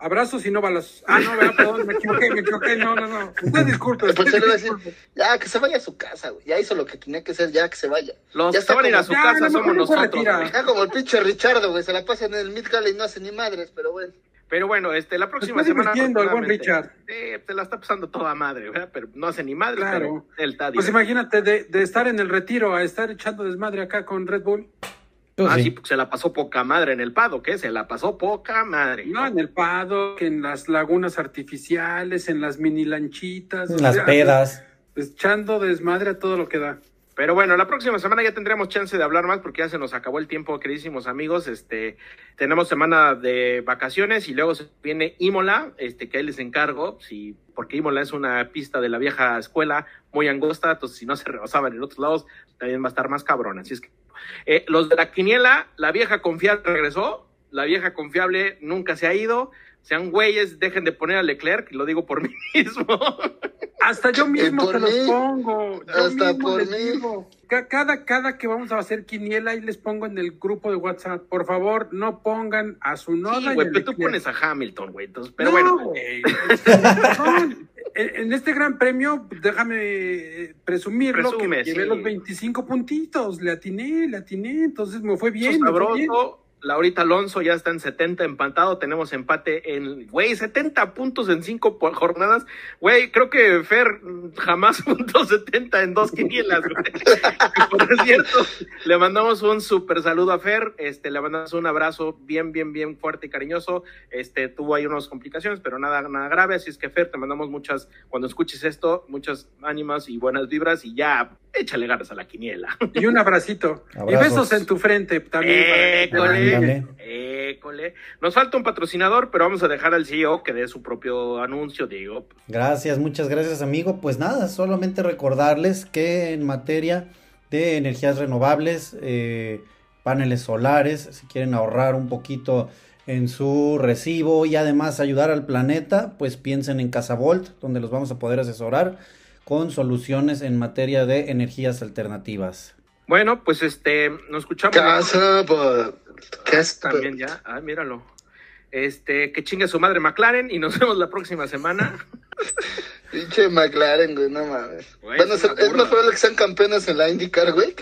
Abrazos y no balas. Ah, no, ¿verdad? perdón, me equivoqué, me equivoqué. No, no, no. Usted disculpe. Pues usted iba a decir, disculpe. ya, que se vaya a su casa, güey. Ya hizo lo que tenía que hacer, ya que se vaya. Los Ya que está van a ir a su Ya, casa somos nosotros. Está como el pinche Richardo, güey. Se la pasa en el Mid Gala y no hace ni madres, pero bueno. Pero bueno, este, la próxima está semana. el buen Richard. Sí, se la está pasando toda madre, ¿verdad? Pero no hace ni madre, Claro. pero él está Pues imagínate de, de estar en el retiro a estar echando desmadre acá con Red Bull. Pues ah, sí. sí, porque se la pasó poca madre en el pado, ¿qué? Se la pasó poca madre. No, en el Pado, que en las lagunas artificiales, en las mini lanchitas. o Las sea, pedas. Echando desmadre a todo lo que da. Pero bueno, la próxima semana ya tendremos chance de hablar más porque ya se nos acabó el tiempo, queridísimos amigos. Este, tenemos semana de vacaciones y luego se viene Imola, este, que ahí les encargo, si, porque Imola es una pista de la vieja escuela muy angosta, entonces si no se rebasaban en otros lados, también va a estar más cabrón. Así es que, eh, los de la quiniela, la vieja confiable regresó, la vieja confiable nunca se ha ido. Sean güeyes, dejen de poner a Leclerc, y lo digo por mí mismo. Hasta yo mismo por te los mí. pongo. Yo Hasta mismo por les mí. digo. Ca- Cada, cada que vamos a hacer quiniela y les pongo en el grupo de WhatsApp, por favor, no pongan a su noda. Sí, güey, a pero tú pones a Hamilton, güey. Entonces, pero No, bueno. En este gran premio, déjame eh, presumirlo, Presume, que llevé sí. los 25 puntitos, le atiné, le atiné, entonces me fue bien. Eso me fue bien. Laurita Alonso ya está en 70 empatado. Tenemos empate en, güey, 70 puntos en 5 jornadas. Güey, creo que Fer mm, jamás puntó 70 en dos quinielas, güey. Por cierto, le mandamos un súper saludo a Fer. Este, le mandamos un abrazo bien, bien, bien fuerte y cariñoso. Este, tuvo ahí unas complicaciones, pero nada, nada grave. Así es que, Fer, te mandamos muchas, cuando escuches esto, muchas ánimas y buenas vibras y ya, échale ganas a la quiniela. Y un abracito. Y besos en tu frente también. para que te École, Ándale. école. Nos falta un patrocinador, pero vamos a dejar al CEO que dé su propio anuncio, digo. Gracias, muchas gracias amigo. Pues nada, solamente recordarles que en materia de energías renovables, eh, paneles solares, si quieren ahorrar un poquito en su recibo y además ayudar al planeta, pues piensen en Casavolt, donde los vamos a poder asesorar con soluciones en materia de energías alternativas. Bueno, pues este, nos escuchamos. Casa, Casa, También ya, ah, míralo. Este, que chingue su madre McLaren y nos vemos la próxima semana. Pinche McLaren, güey, no mames. Güey, es más probable que sean campeones en la IndyCar, güey.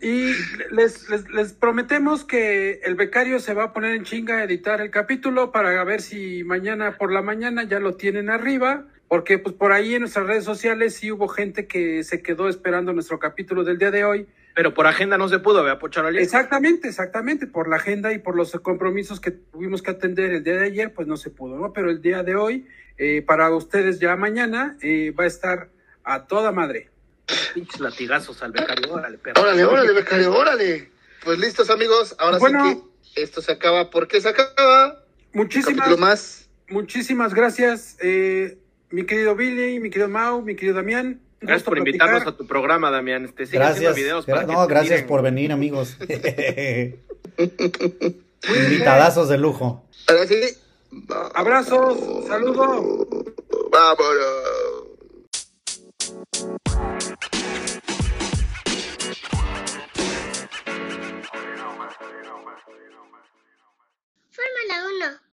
Y les, les, les prometemos que el becario se va a poner en chinga a editar el capítulo para ver si mañana por la mañana ya lo tienen arriba, porque pues por ahí en nuestras redes sociales sí hubo gente que se quedó esperando nuestro capítulo del día de hoy. Pero por agenda no se pudo, vea, Pochorali. Exactamente, exactamente, por la agenda y por los compromisos que tuvimos que atender el día de ayer, pues no se pudo, ¿no? Pero el día de hoy, eh, para ustedes ya mañana, eh, va a estar a toda madre. Pinches latigazos al becario, órale, perro. Órale, órale, becario, órale. Pues listos, amigos. Ahora Bueno. sí que esto se acaba. ¿Por qué se acaba? Muchísimas, más. muchísimas gracias, eh, mi querido Billy, mi querido Mau, mi querido Damián. Gracias por invitarnos a tu programa, Damián. Este, Gracias. videos para no, gracias miren. por venir amigos. Invitadazos de lujo. Ahora sí. Abrazos, saludos. Vámonos. Fórmula 1.